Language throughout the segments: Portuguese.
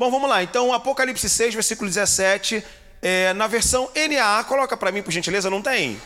Bom, vamos lá. Então, Apocalipse 6, versículo 17, é, na versão NAA, coloca para mim, por gentileza, não tem?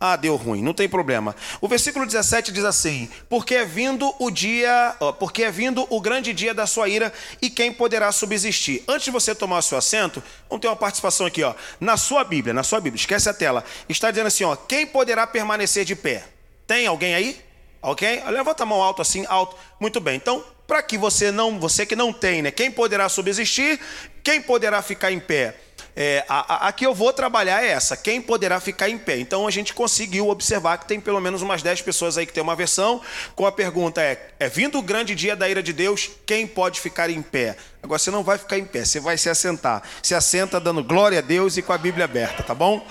Ah, deu ruim, não tem problema. O versículo 17 diz assim: Porque é vindo o dia, porque é vindo o grande dia da sua ira, e quem poderá subsistir? Antes de você tomar o seu assento, vamos ter uma participação aqui, ó. Na sua Bíblia, na sua Bíblia, esquece a tela. Está dizendo assim, ó: Quem poderá permanecer de pé? Tem alguém aí? Ok? Levanta a mão alto assim, alto. Muito bem. Então, para que você não, você que não tem, né? Quem poderá subsistir? Quem poderá ficar em pé? É, a, a, a, que eu vou trabalhar é essa: quem poderá ficar em pé. Então a gente conseguiu observar que tem pelo menos umas 10 pessoas aí que tem uma versão, com a pergunta: é, é vindo o grande dia da ira de Deus, quem pode ficar em pé? Agora você não vai ficar em pé, você vai se assentar. Se assenta dando glória a Deus e com a Bíblia aberta, tá bom?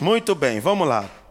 Muito bem, vamos lá.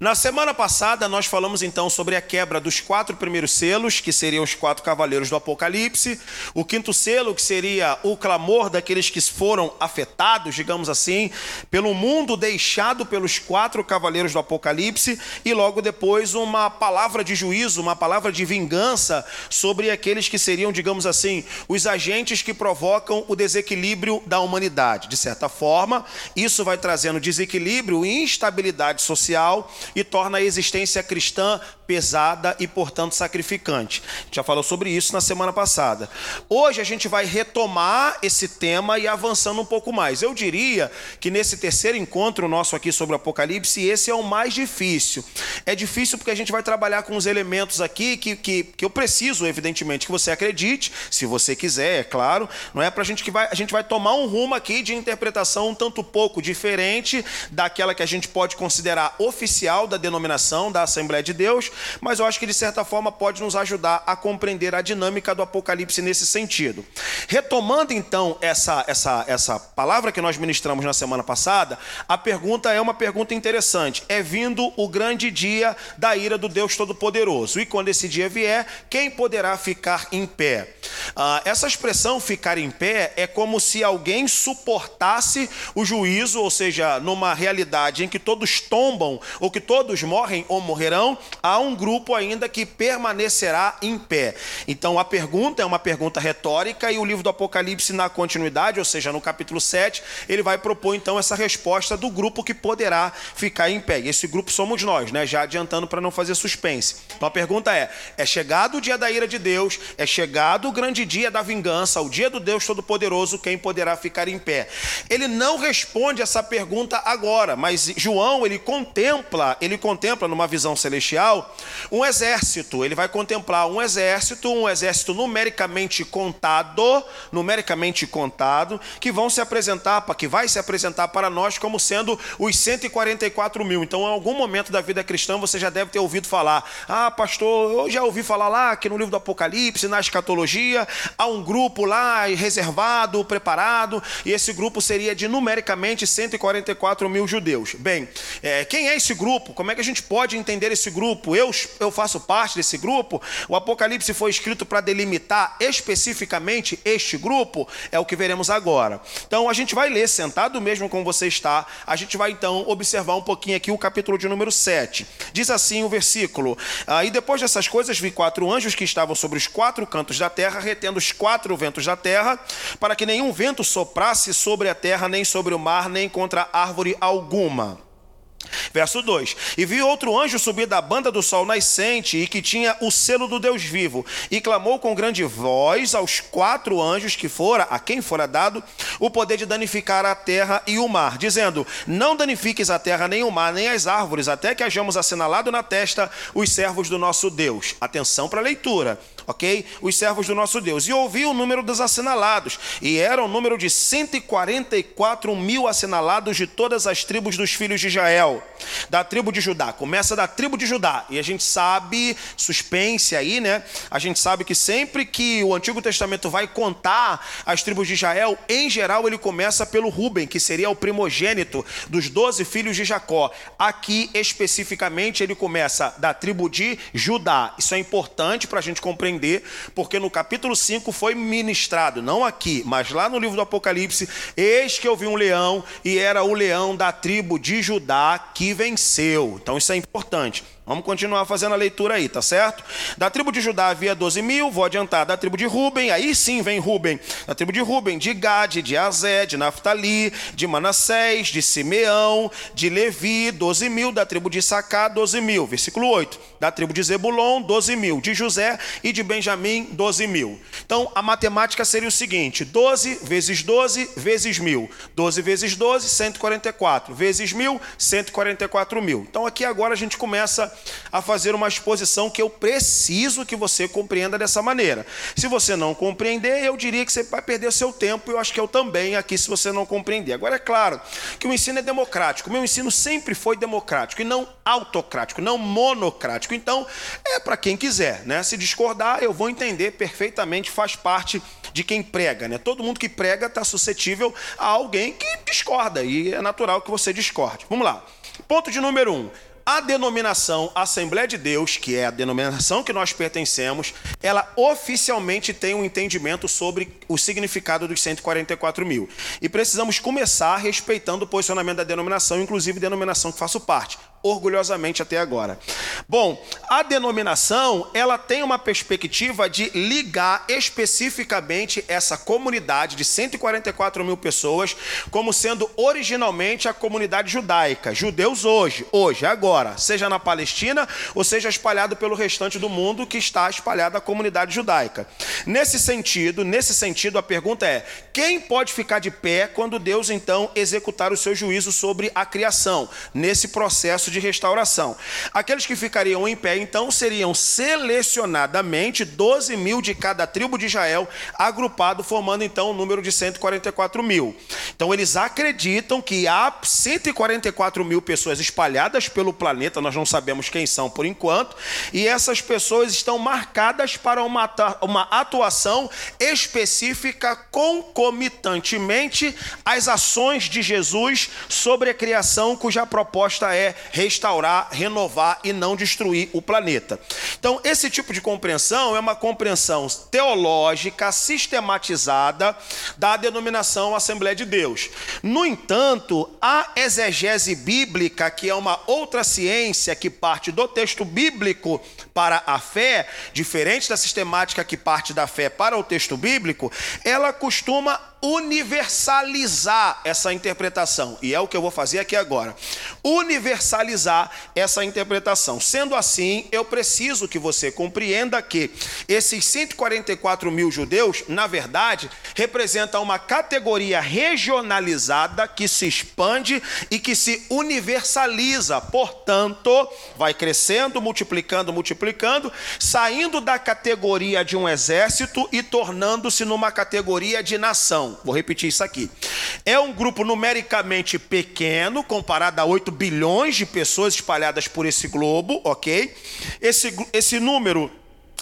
Na semana passada, nós falamos então sobre a quebra dos quatro primeiros selos, que seriam os quatro cavaleiros do Apocalipse, o quinto selo, que seria o clamor daqueles que foram afetados, digamos assim, pelo mundo deixado pelos quatro cavaleiros do Apocalipse, e logo depois uma palavra de juízo, uma palavra de vingança sobre aqueles que seriam, digamos assim, os agentes que provocam o desequilíbrio da humanidade. De certa forma, isso vai trazendo desequilíbrio e instabilidade social e torna a existência cristã pesada e, portanto, sacrificante. A gente já falou sobre isso na semana passada. Hoje a gente vai retomar esse tema e avançando um pouco mais. Eu diria que nesse terceiro encontro nosso aqui sobre o Apocalipse, esse é o mais difícil. É difícil porque a gente vai trabalhar com os elementos aqui que, que, que eu preciso, evidentemente, que você acredite, se você quiser, é claro. Não é para a gente que vai. A gente vai tomar um rumo aqui de interpretação um tanto pouco diferente daquela que a gente pode considerar oficial da denominação da Assembleia de Deus, mas eu acho que de certa forma pode nos ajudar a compreender a dinâmica do Apocalipse nesse sentido. Retomando então essa, essa, essa palavra que nós ministramos na semana passada, a pergunta é uma pergunta interessante. É vindo o grande dia da ira do Deus Todo-Poderoso. E quando esse dia vier, quem poderá ficar em pé? Ah, essa expressão ficar em pé é como se alguém suportasse o juízo, ou seja, numa realidade em que todos tombam ou que todos morrem ou morrerão, há um grupo ainda que permanecerá em pé. Então a pergunta é uma pergunta retórica e o livro do Apocalipse, na continuidade, ou seja, no capítulo 7, ele vai propor então essa resposta do grupo que poderá ficar em pé. E esse grupo somos nós, né? Já adiantando para não fazer suspense. Então a pergunta é: é chegado o dia da ira de Deus, é chegado o grande dia da vingança, o dia do Deus Todo-Poderoso, quem poderá ficar em pé? Ele não responde essa pergunta agora, mas João, ele contempla, ele contempla numa visão celestial um exército, ele vai contemplar um exército, um exército numericamente contado, numericamente contado, que vão se apresentar, que vai se apresentar para nós como sendo os 144 mil. Então, em algum momento da vida cristã, você já deve ter ouvido falar: Ah, pastor, eu já ouvi falar lá que no livro do Apocalipse, na escatologia, há um grupo lá reservado, preparado, e esse grupo seria de numericamente 144 mil judeus. Bem, é, quem é esse grupo? Como é que a gente pode entender esse grupo? Eu, eu faço parte desse grupo? O Apocalipse foi escrito para delimitar especificamente este grupo? É o que veremos agora. Então, a gente vai ler sentado mesmo como você está, a gente vai então observar um pouquinho aqui o capítulo de número 7. Diz assim o versículo: ah, E depois dessas coisas vi quatro anjos que estavam sobre os quatro cantos da terra, retendo os quatro ventos da terra, para que nenhum vento soprasse sobre a terra, nem sobre o mar, nem contra árvore alguma. Verso 2: E vi outro anjo subir da banda do sol nascente, e que tinha o selo do Deus vivo, e clamou com grande voz aos quatro anjos que fora, a quem fora dado, o poder de danificar a terra e o mar, dizendo: Não danifiques a terra, nem o mar, nem as árvores, até que hajamos assinalado na testa os servos do nosso Deus. Atenção para a leitura ok? Os servos do nosso Deus. E ouvi o número dos assinalados, e era o número de 144 mil assinalados de todas as tribos dos filhos de Israel, da tribo de Judá. Começa da tribo de Judá, e a gente sabe, suspense aí, né? A gente sabe que sempre que o Antigo Testamento vai contar as tribos de Israel, em geral ele começa pelo Ruben, que seria o primogênito dos doze filhos de Jacó. Aqui, especificamente, ele começa da tribo de Judá. Isso é importante para a gente compreender porque no capítulo 5 foi ministrado, não aqui, mas lá no livro do Apocalipse, eis que eu vi um leão, e era o leão da tribo de Judá que venceu. Então isso é importante. Vamos continuar fazendo a leitura aí, tá certo? Da tribo de Judá havia 12 mil, vou adiantar. Da tribo de Ruben, aí sim vem Ruben. Da tribo de Ruben, de Gade, de Azé, de Naphtali, de Manassés, de Simeão, de Levi, 12 mil. Da tribo de Sacá, 12 mil. Versículo 8. Da tribo de Zebulon, 12 mil. De José e de Benjamim, 12 mil. Então a matemática seria o seguinte: 12 vezes 12 vezes mil. 12 vezes 12, 144. Vezes mil, 144 mil. Então aqui agora a gente começa a fazer uma exposição que eu preciso que você compreenda dessa maneira. Se você não compreender, eu diria que você vai perder seu tempo, eu acho que eu também aqui, se você não compreender. Agora, é claro que o ensino é democrático, o meu ensino sempre foi democrático e não autocrático, não monocrático. Então, é para quem quiser, né? Se discordar, eu vou entender perfeitamente, faz parte de quem prega, né? Todo mundo que prega está suscetível a alguém que discorda e é natural que você discorde. Vamos lá. Ponto de número um. A denominação Assembleia de Deus, que é a denominação que nós pertencemos, ela oficialmente tem um entendimento sobre o significado dos 144 mil. E precisamos começar respeitando o posicionamento da denominação, inclusive denominação que faço parte orgulhosamente até agora. Bom, a denominação ela tem uma perspectiva de ligar especificamente essa comunidade de 144 mil pessoas como sendo originalmente a comunidade judaica, judeus hoje, hoje, agora, seja na Palestina ou seja espalhado pelo restante do mundo que está espalhada a comunidade judaica. Nesse sentido, nesse sentido, a pergunta é: quem pode ficar de pé quando Deus então executar o seu juízo sobre a criação nesse processo de restauração. Aqueles que ficariam em pé, então, seriam selecionadamente 12 mil de cada tribo de Israel, agrupado, formando então o um número de 144 mil. Então, eles acreditam que há 144 mil pessoas espalhadas pelo planeta, nós não sabemos quem são por enquanto, e essas pessoas estão marcadas para uma, uma atuação específica concomitantemente às ações de Jesus sobre a criação, cuja proposta é restaurar, renovar e não destruir o planeta. Então, esse tipo de compreensão é uma compreensão teológica sistematizada da denominação Assembleia de Deus. No entanto, a exegese bíblica, que é uma outra ciência que parte do texto bíblico para a fé, diferente da sistemática que parte da fé para o texto bíblico, ela costuma universalizar essa interpretação. E é o que eu vou fazer aqui agora. Universalizar essa interpretação. Sendo assim, eu preciso que você compreenda que esses 144 mil judeus, na verdade, representam uma categoria regionalizada que se expande e que se universaliza. Portanto, vai crescendo, multiplicando, multiplicando, saindo da categoria de um exército e tornando-se numa categoria de nação. Vou repetir isso aqui. É um grupo numericamente pequeno, comparado a 8 bilhões de pessoas espalhadas por esse globo, ok? Esse, esse número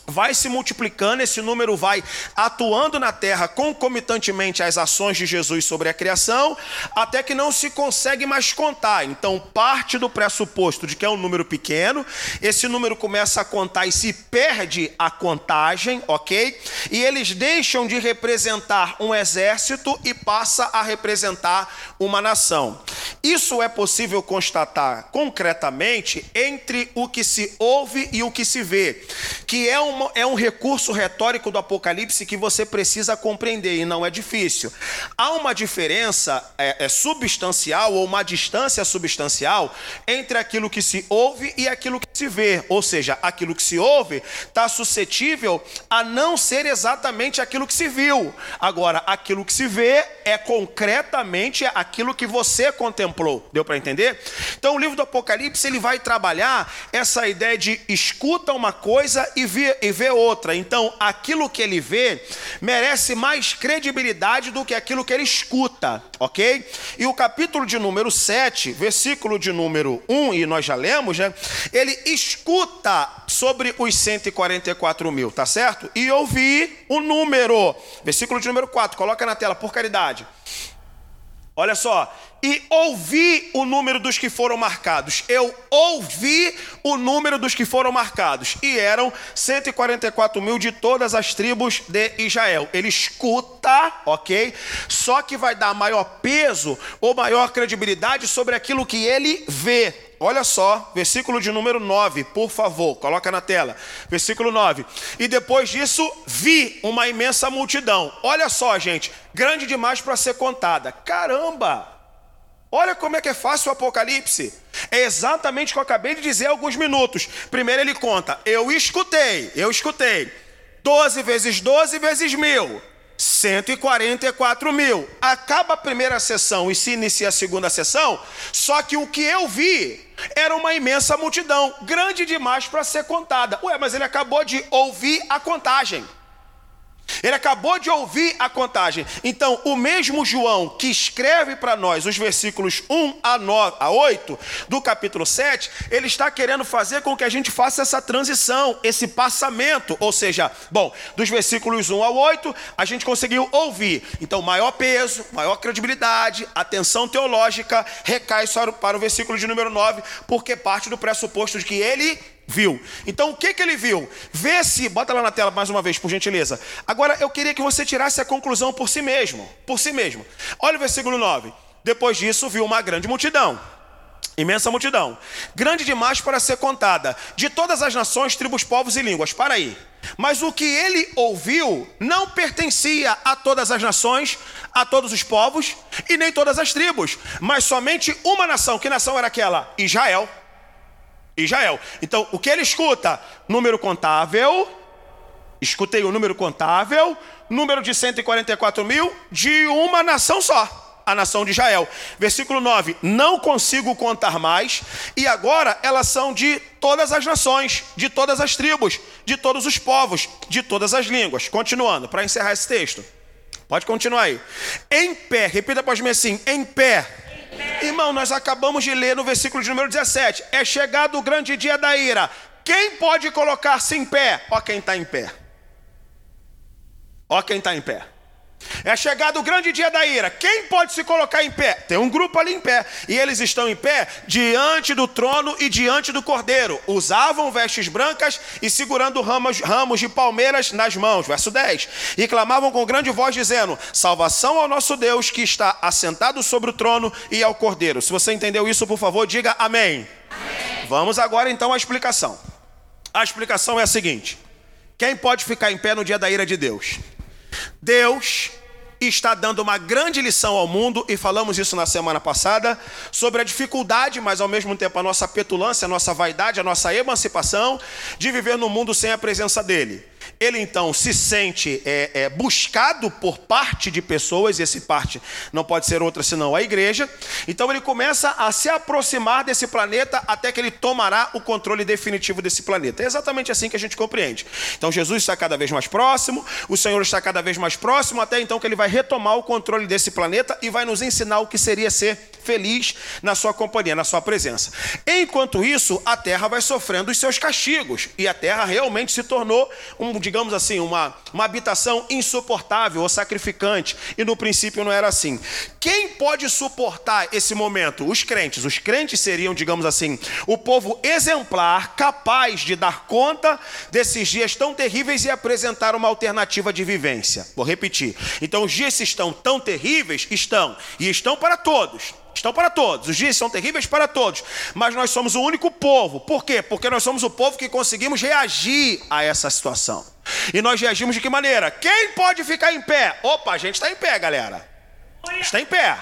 vai se multiplicando, esse número vai atuando na terra concomitantemente às ações de Jesus sobre a criação, até que não se consegue mais contar. Então, parte do pressuposto de que é um número pequeno, esse número começa a contar e se perde a contagem, ok? E eles deixam de representar um exército e passa a representar uma nação. Isso é possível constatar concretamente entre o que se ouve e o que se vê, que é, uma, é um recurso retórico do Apocalipse que você precisa compreender e não é difícil. Há uma diferença é, é substancial ou uma distância substancial entre aquilo que se ouve e aquilo que se vê, ou seja, aquilo que se ouve está suscetível a não ser exatamente aquilo que se viu. Agora, aquilo que se vê é concretamente aquilo que você contemplou Deu para entender? Então o livro do Apocalipse ele vai trabalhar essa ideia de escuta uma coisa e vê, e vê outra. Então aquilo que ele vê merece mais credibilidade do que aquilo que ele escuta, ok? E o capítulo de número 7, versículo de número 1, e nós já lemos, né? Ele escuta sobre os 144 mil, tá certo? E ouvi o número, versículo de número 4, coloca na tela, por caridade. Olha só, e ouvi o número dos que foram marcados. Eu ouvi o número dos que foram marcados. E eram 144 mil de todas as tribos de Israel. Ele escuta, ok? Só que vai dar maior peso ou maior credibilidade sobre aquilo que ele vê olha só, versículo de número 9, por favor, coloca na tela. Versículo 9. E depois disso, vi uma imensa multidão. Olha só, gente, grande demais para ser contada. Caramba! Olha como é que é fácil o Apocalipse. É exatamente o que eu acabei de dizer há alguns minutos. Primeiro ele conta: Eu escutei, eu escutei. 12 vezes 12 vezes mil. 144 mil. Acaba a primeira sessão e se inicia a segunda sessão, só que o que eu vi era uma imensa multidão, grande demais para ser contada. Ué, mas ele acabou de ouvir a contagem. Ele acabou de ouvir a contagem. Então, o mesmo João que escreve para nós os versículos 1 a, 9, a 8 do capítulo 7, ele está querendo fazer com que a gente faça essa transição, esse passamento. Ou seja, bom, dos versículos 1 ao 8, a gente conseguiu ouvir. Então, maior peso, maior credibilidade, atenção teológica recai para o versículo de número 9, porque parte do pressuposto de que ele viu. Então o que, que ele viu? Vê se, bota lá na tela mais uma vez, por gentileza. Agora eu queria que você tirasse a conclusão por si mesmo. Por si mesmo. Olha o versículo 9. Depois disso, viu uma grande multidão. Imensa multidão, grande demais para ser contada, de todas as nações, tribos, povos e línguas. Para aí. Mas o que ele ouviu não pertencia a todas as nações, a todos os povos e nem todas as tribos, mas somente uma nação. Que nação era aquela? Israel. Israel. Então, o que ele escuta? Número contável. Escutei o número contável. Número de 144 mil de uma nação só. A nação de Israel. Versículo 9: Não consigo contar mais, e agora elas são de todas as nações, de todas as tribos, de todos os povos, de todas as línguas. Continuando, para encerrar esse texto. Pode continuar aí. Em pé, repita após mim assim: em pé Irmão, nós acabamos de ler no versículo de número 17: É chegado o grande dia da ira. Quem pode colocar-se em pé? Ó, quem está em pé. Ó, quem está em pé. É chegado o grande dia da ira. Quem pode se colocar em pé? Tem um grupo ali em pé. E eles estão em pé diante do trono e diante do cordeiro. Usavam vestes brancas e segurando ramos, ramos de palmeiras nas mãos. Verso 10. E clamavam com grande voz, dizendo: Salvação ao nosso Deus que está assentado sobre o trono e ao cordeiro. Se você entendeu isso, por favor, diga amém. amém. Vamos agora então à explicação. A explicação é a seguinte: quem pode ficar em pé no dia da ira de Deus? Deus está dando uma grande lição ao mundo, e falamos isso na semana passada, sobre a dificuldade, mas ao mesmo tempo a nossa petulância, a nossa vaidade, a nossa emancipação de viver no mundo sem a presença dele ele então se sente é, é, buscado por parte de pessoas, esse parte não pode ser outra senão a igreja. Então ele começa a se aproximar desse planeta até que ele tomará o controle definitivo desse planeta. É exatamente assim que a gente compreende. Então Jesus está cada vez mais próximo, o Senhor está cada vez mais próximo, até então que ele vai retomar o controle desse planeta e vai nos ensinar o que seria ser feliz na sua companhia, na sua presença. Enquanto isso, a terra vai sofrendo os seus castigos, e a terra realmente se tornou um digamos assim, uma, uma habitação insuportável ou sacrificante. E no princípio não era assim. Quem pode suportar esse momento? Os crentes. Os crentes seriam, digamos assim, o povo exemplar, capaz de dar conta desses dias tão terríveis e apresentar uma alternativa de vivência. Vou repetir. Então, os dias estão tão terríveis? Estão. E estão para todos. Estão para todos, os dias são terríveis para todos, mas nós somos o único povo. Por quê? Porque nós somos o povo que conseguimos reagir a essa situação. E nós reagimos de que maneira? Quem pode ficar em pé? Opa, a gente está em pé, galera. Está em pé.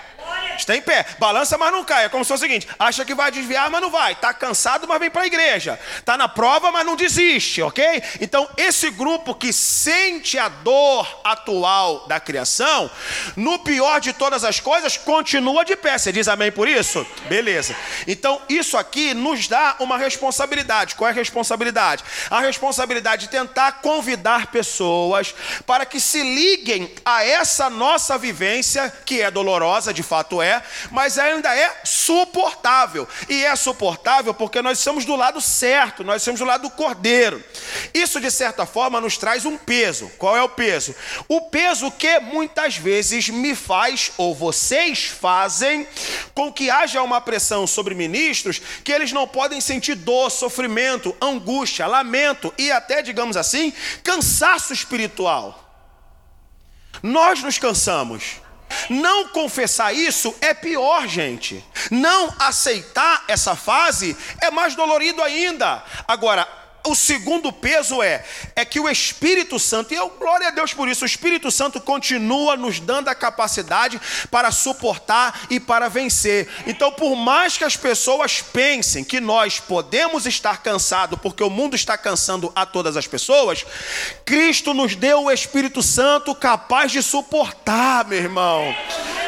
Está em pé. Balança, mas não cai. É como se fosse o seguinte: acha que vai desviar, mas não vai. Está cansado, mas vem para a igreja. Está na prova, mas não desiste, ok? Então, esse grupo que sente a dor atual da criação, no pior de todas as coisas, continua de pé. Você diz amém por isso? Beleza. Então, isso aqui nos dá uma responsabilidade. Qual é a responsabilidade? A responsabilidade de tentar convidar pessoas para que se liguem a essa nossa vivência, que é dolorosa de fato é, mas ainda é suportável. E é suportável porque nós estamos do lado certo, nós estamos do lado do cordeiro. Isso, de certa forma, nos traz um peso. Qual é o peso? O peso que muitas vezes me faz, ou vocês fazem, com que haja uma pressão sobre ministros que eles não podem sentir dor, sofrimento, angústia, lamento e até, digamos assim, cansaço espiritual. Nós nos cansamos. Não confessar isso é pior, gente. Não aceitar essa fase é mais dolorido ainda. Agora, o segundo peso é é que o Espírito Santo, e eu glória a Deus por isso, o Espírito Santo continua nos dando a capacidade para suportar e para vencer. Então, por mais que as pessoas pensem que nós podemos estar cansados, porque o mundo está cansando a todas as pessoas, Cristo nos deu o Espírito Santo capaz de suportar, meu irmão.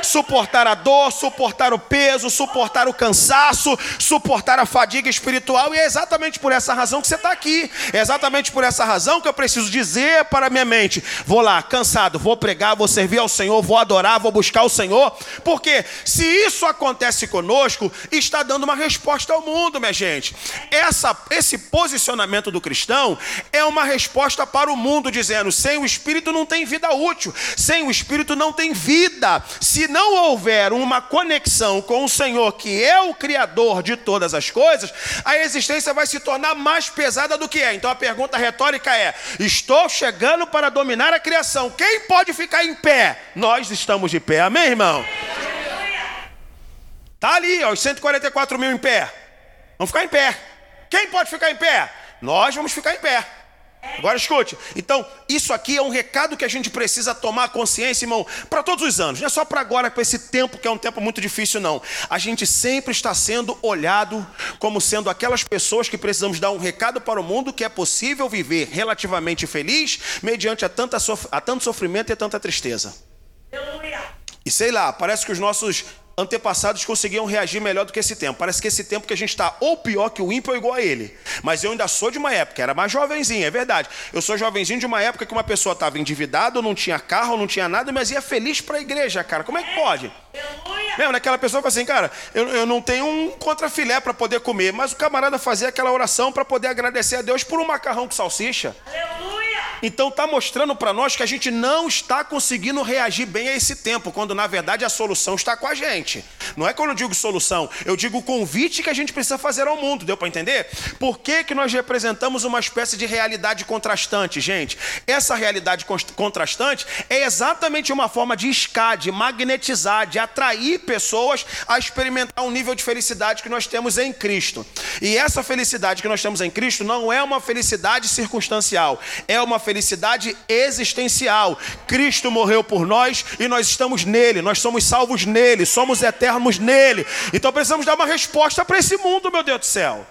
Suportar a dor, suportar o peso, suportar o cansaço, suportar a fadiga espiritual, e é exatamente por essa razão que você está aqui aqui. É exatamente por essa razão que eu preciso dizer para minha mente: vou lá, cansado, vou pregar, vou servir ao Senhor, vou adorar, vou buscar o Senhor. Porque se isso acontece conosco, está dando uma resposta ao mundo, minha gente. Essa, esse posicionamento do cristão é uma resposta para o mundo, dizendo: sem o Espírito não tem vida útil, sem o Espírito não tem vida. Se não houver uma conexão com o Senhor, que é o Criador de todas as coisas, a existência vai se tornar mais pesada do que é. Então a pergunta retórica é: estou chegando para dominar a criação. Quem pode ficar em pé? Nós estamos de pé. Amém, irmão? Tá ali, ó, os 144 mil em pé. Vamos ficar em pé. Quem pode ficar em pé? Nós vamos ficar em pé. Agora escute. Então, isso aqui é um recado que a gente precisa tomar consciência, irmão, para todos os anos. Não é só para agora, para esse tempo que é um tempo muito difícil, não. A gente sempre está sendo olhado como sendo aquelas pessoas que precisamos dar um recado para o mundo que é possível viver relativamente feliz mediante a, tanta a tanto sofrimento e a tanta tristeza. E sei lá, parece que os nossos antepassados conseguiam reagir melhor do que esse tempo. Parece que esse tempo que a gente está ou pior que o ímpio ou igual a ele. Mas eu ainda sou de uma época, era mais jovenzinho, é verdade. Eu sou jovenzinho de uma época que uma pessoa estava endividada, não tinha carro, não tinha nada, mas ia feliz para a igreja, cara. Como é que pode? Mesmo, naquela pessoa fala assim, cara, eu, eu não tenho um contrafilé para poder comer, mas o camarada fazia aquela oração para poder agradecer a Deus por um macarrão com salsicha. Aleluia! Então está mostrando para nós que a gente não está conseguindo reagir bem a esse tempo, quando na verdade a solução está com a gente. Não é quando eu digo solução, eu digo o convite que a gente precisa fazer ao mundo, deu para entender? Por que, que nós representamos uma espécie de realidade contrastante, gente? Essa realidade contrastante é exatamente uma forma de iscar, de magnetizar, de atrair pessoas a experimentar um nível de felicidade que nós temos em Cristo. E essa felicidade que nós temos em Cristo não é uma felicidade circunstancial, é uma felicidade existencial. Cristo morreu por nós e nós estamos nele, nós somos salvos nele, somos eternos nele. Então precisamos dar uma resposta para esse mundo, meu Deus do céu.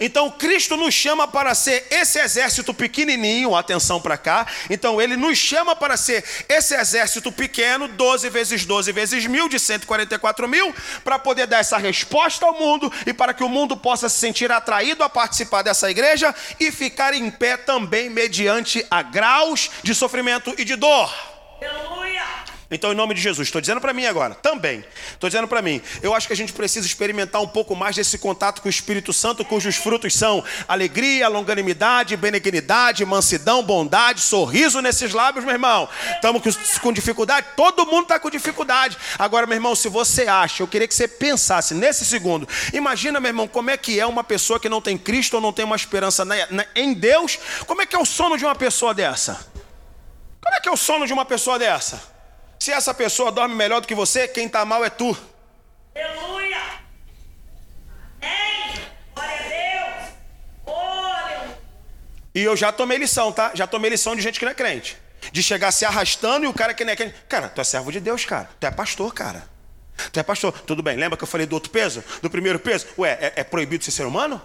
Então Cristo nos chama para ser esse exército pequenininho, atenção para cá. Então ele nos chama para ser esse exército pequeno, 12 vezes 12 vezes mil, de 144 mil, para poder dar essa resposta ao mundo e para que o mundo possa se sentir atraído a participar dessa igreja e ficar em pé também mediante a graus de sofrimento e de dor. Então, em nome de Jesus, estou dizendo para mim agora, também, estou dizendo para mim, eu acho que a gente precisa experimentar um pouco mais desse contato com o Espírito Santo, cujos frutos são alegria, longanimidade, benignidade, mansidão, bondade, sorriso nesses lábios, meu irmão. Estamos com dificuldade? Todo mundo está com dificuldade. Agora, meu irmão, se você acha, eu queria que você pensasse nesse segundo, imagina, meu irmão, como é que é uma pessoa que não tem Cristo ou não tem uma esperança em Deus, como é que é o sono de uma pessoa dessa? Como é que é o sono de uma pessoa dessa? Se essa pessoa dorme melhor do que você, quem está mal é tu. Aleluia! Amém! Glória a Deus! Glória! E eu já tomei lição, tá? Já tomei lição de gente que não é crente. De chegar se arrastando e o cara que não é crente. Cara, tu é servo de Deus, cara. Tu é pastor, cara. Tu é pastor. Tudo bem, lembra que eu falei do outro peso? Do primeiro peso? Ué, é, é proibido ser ser humano?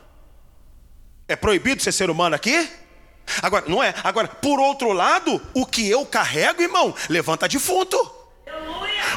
É proibido ser ser humano aqui? Agora, não é. Agora, por outro lado, o que eu carrego, irmão, levanta defunto.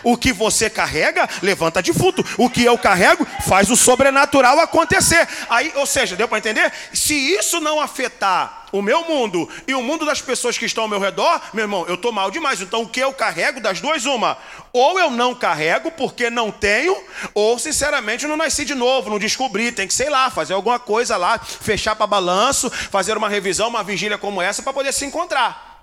O que você carrega, levanta defunto. O que eu carrego, faz o sobrenatural acontecer. Aí, ou seja, deu para entender? Se isso não afetar o meu mundo e o mundo das pessoas que estão ao meu redor, meu irmão, eu estou mal demais. Então o que eu carrego, das duas, uma. Ou eu não carrego porque não tenho, ou sinceramente não nasci de novo, não descobri. Tem que, sei lá, fazer alguma coisa lá, fechar para balanço, fazer uma revisão, uma vigília como essa para poder se encontrar.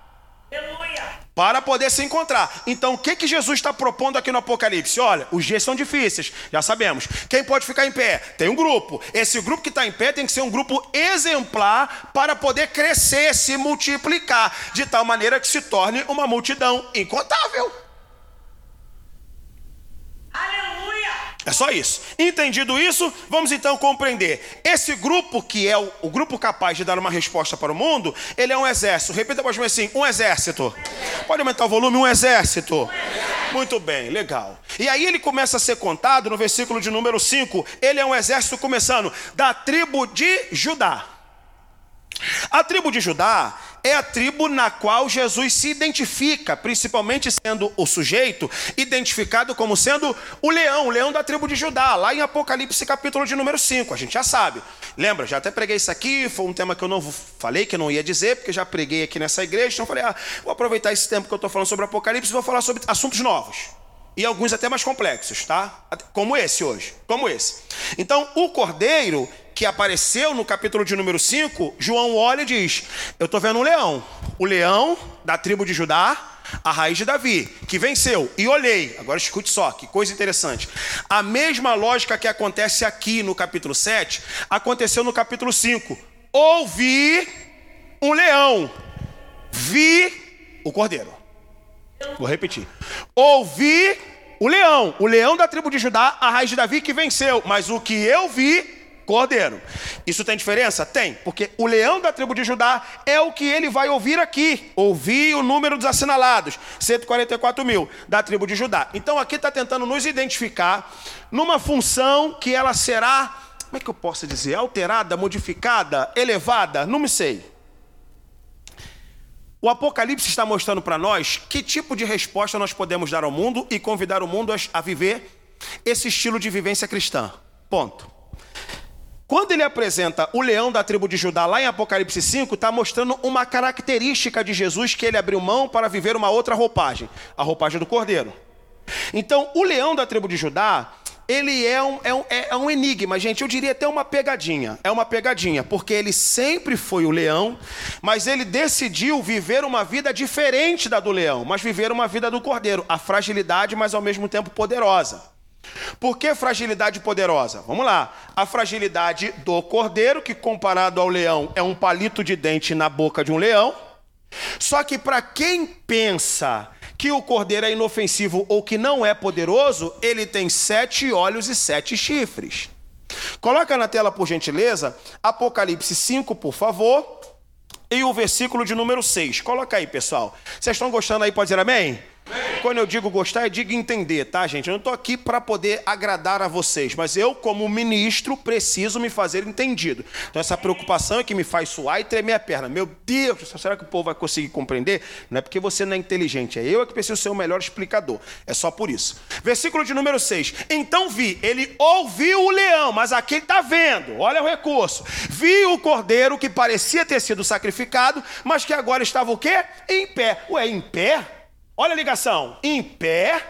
Aleluia para poder se encontrar. Então, o que, que Jesus está propondo aqui no Apocalipse? Olha, os dias são difíceis, já sabemos. Quem pode ficar em pé? Tem um grupo. Esse grupo que está em pé tem que ser um grupo exemplar para poder crescer, se multiplicar, de tal maneira que se torne uma multidão incontável. Aleluia! Só isso. Entendido isso, vamos então compreender. Esse grupo que é o, o grupo capaz de dar uma resposta para o mundo, ele é um exército. Repita para assim, um exército. Pode aumentar o volume, um exército. Muito bem, legal. E aí ele começa a ser contado no versículo de número 5. Ele é um exército começando da tribo de Judá. A tribo de Judá é a tribo na qual Jesus se identifica, principalmente sendo o sujeito identificado como sendo o leão, o leão da tribo de Judá, lá em Apocalipse capítulo de número 5, a gente já sabe. Lembra, já até preguei isso aqui, foi um tema que eu não falei que eu não ia dizer, porque já preguei aqui nessa igreja, então falei, ah, vou aproveitar esse tempo que eu estou falando sobre Apocalipse e vou falar sobre assuntos novos. E alguns até mais complexos, tá? Como esse hoje, como esse. Então, o cordeiro que apareceu no capítulo de número 5, João olha e diz: Eu estou vendo um leão. O leão da tribo de Judá, a raiz de Davi, que venceu. E olhei, agora escute só, que coisa interessante. A mesma lógica que acontece aqui no capítulo 7, aconteceu no capítulo 5. Ouvi um leão, vi o cordeiro. Vou repetir. Ouvi o leão, o leão da tribo de Judá, a raiz de Davi que venceu, mas o que eu vi cordeiro. Isso tem diferença? Tem, porque o leão da tribo de Judá é o que ele vai ouvir aqui. Ouvir o número dos assinalados, 144 mil da tribo de Judá. Então aqui está tentando nos identificar numa função que ela será, como é que eu posso dizer? Alterada, modificada, elevada? Não me sei. O Apocalipse está mostrando para nós que tipo de resposta nós podemos dar ao mundo e convidar o mundo a viver esse estilo de vivência cristã. Ponto. Quando ele apresenta o leão da tribo de Judá lá em Apocalipse 5, está mostrando uma característica de Jesus que ele abriu mão para viver uma outra roupagem, a roupagem do cordeiro. Então, o leão da tribo de Judá, ele é um, é, um, é um enigma, gente. Eu diria até uma pegadinha. É uma pegadinha, porque ele sempre foi o leão, mas ele decidiu viver uma vida diferente da do leão, mas viver uma vida do cordeiro. A fragilidade, mas ao mesmo tempo poderosa. Por que fragilidade poderosa? Vamos lá. A fragilidade do cordeiro, que comparado ao leão é um palito de dente na boca de um leão. Só que para quem pensa que o cordeiro é inofensivo ou que não é poderoso, ele tem sete olhos e sete chifres. Coloca na tela, por gentileza, Apocalipse 5, por favor, e o versículo de número 6. Coloca aí, pessoal. Vocês estão gostando aí? Pode dizer amém? Quando eu digo gostar, eu digo entender, tá, gente? Eu não estou aqui para poder agradar a vocês, mas eu, como ministro, preciso me fazer entendido. Então, essa preocupação é que me faz suar e tremer a perna. Meu Deus, será que o povo vai conseguir compreender? Não é porque você não é inteligente, é eu é que preciso ser o melhor explicador. É só por isso. Versículo de número 6. Então vi, ele ouviu o leão, mas aqui ele está vendo, olha o recurso. Vi o cordeiro que parecia ter sido sacrificado, mas que agora estava o quê? Em pé. Ué, em pé? Olha a ligação. Em pé.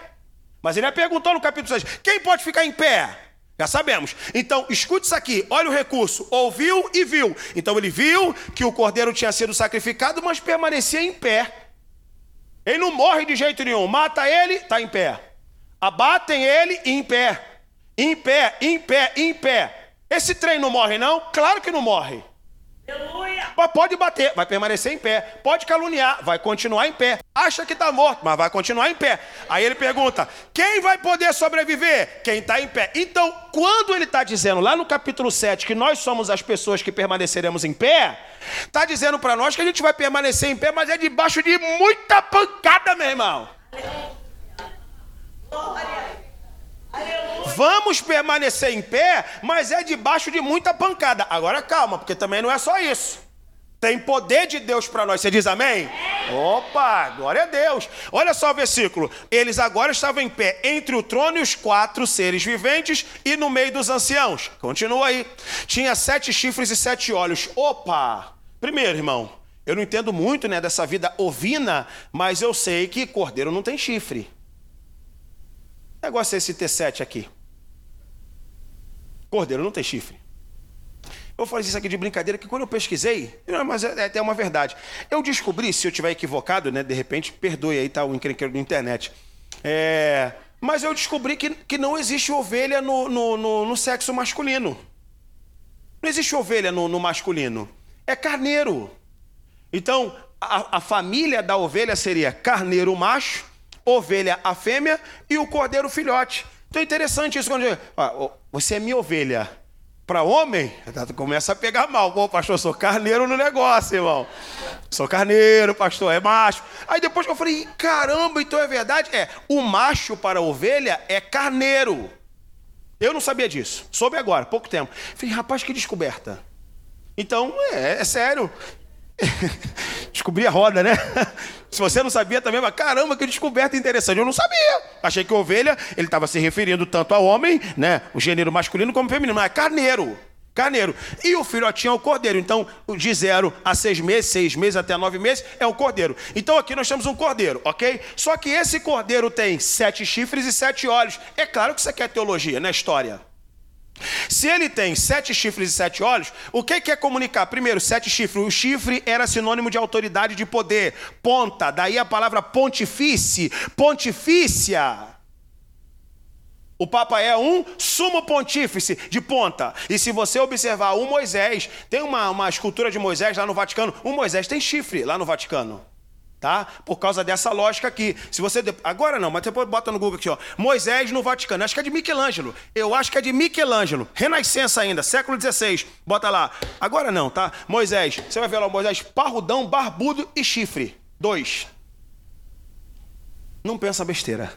Mas ele perguntou no capítulo 6: quem pode ficar em pé? Já sabemos. Então, escute isso aqui. Olha o recurso. Ouviu e viu. Então, ele viu que o cordeiro tinha sido sacrificado, mas permanecia em pé. Ele não morre de jeito nenhum. Mata ele, está em pé. Abatem ele, em pé. Em pé, em pé, em pé. Esse trem não morre, não? Claro que não morre. Aleluia. Pode bater, vai permanecer em pé. Pode caluniar, vai continuar em pé. Acha que está morto, mas vai continuar em pé. Aí ele pergunta: quem vai poder sobreviver? Quem está em pé. Então, quando ele está dizendo lá no capítulo 7 que nós somos as pessoas que permaneceremos em pé, está dizendo para nós que a gente vai permanecer em pé, mas é debaixo de muita pancada, meu irmão. Glória. Vamos permanecer em pé, mas é debaixo de muita pancada. Agora calma, porque também não é só isso. Tem poder de Deus para nós. Você diz amém? Opa, glória a Deus. Olha só o versículo. Eles agora estavam em pé entre o trono e os quatro seres viventes e no meio dos anciãos. Continua aí. Tinha sete chifres e sete olhos. Opa! Primeiro, irmão, eu não entendo muito né, dessa vida ovina, mas eu sei que cordeiro não tem chifre negócio é esse T7 aqui? Cordeiro não tem chifre. Eu falei isso aqui de brincadeira, que quando eu pesquisei, mas é até uma verdade. Eu descobri, se eu estiver equivocado, né, de repente, perdoe aí, tá, o encrenqueiro da internet. É, mas eu descobri que, que não existe ovelha no, no, no, no sexo masculino. Não existe ovelha no, no masculino. É carneiro. Então, a, a família da ovelha seria carneiro macho ovelha a fêmea e o cordeiro filhote. Então é interessante isso quando ó, você é minha ovelha. Para homem, começa a pegar mal. Pô, pastor, sou carneiro no negócio, irmão. Sou carneiro, pastor, é macho. Aí depois que eu falei, caramba, então é verdade? É, o macho para a ovelha é carneiro. Eu não sabia disso. Soube agora, pouco tempo. Falei, rapaz, que descoberta. Então, é, é sério. Descobri a roda, né? Se você não sabia também, mas caramba, que descoberta interessante. Eu não sabia. Achei que ovelha, ele estava se referindo tanto ao homem, né? O gênero masculino como feminino, mas é carneiro. Carneiro. E o filhotinho é o cordeiro. Então, de zero a seis meses, seis meses até nove meses, é o cordeiro. Então aqui nós temos um cordeiro, ok? Só que esse cordeiro tem sete chifres e sete olhos. É claro que isso aqui é teologia, não é história. Se ele tem sete chifres e sete olhos, o que quer comunicar? Primeiro, sete chifres. O chifre era sinônimo de autoridade de poder. Ponta, daí a palavra pontifície, pontifícia. O Papa é um sumo pontífice de ponta. E se você observar o Moisés, tem uma, uma escultura de Moisés lá no Vaticano. O Moisés tem chifre lá no Vaticano tá? Por causa dessa lógica aqui. Se você agora não, mas depois bota no Google aqui, ó. Moisés no Vaticano. Acho que é de Michelangelo. Eu acho que é de Michelangelo. Renascença ainda, século XVI. Bota lá. Agora não, tá? Moisés. Você vai ver lá o Moisés parrudão, barbudo e chifre. Dois. Não pensa besteira.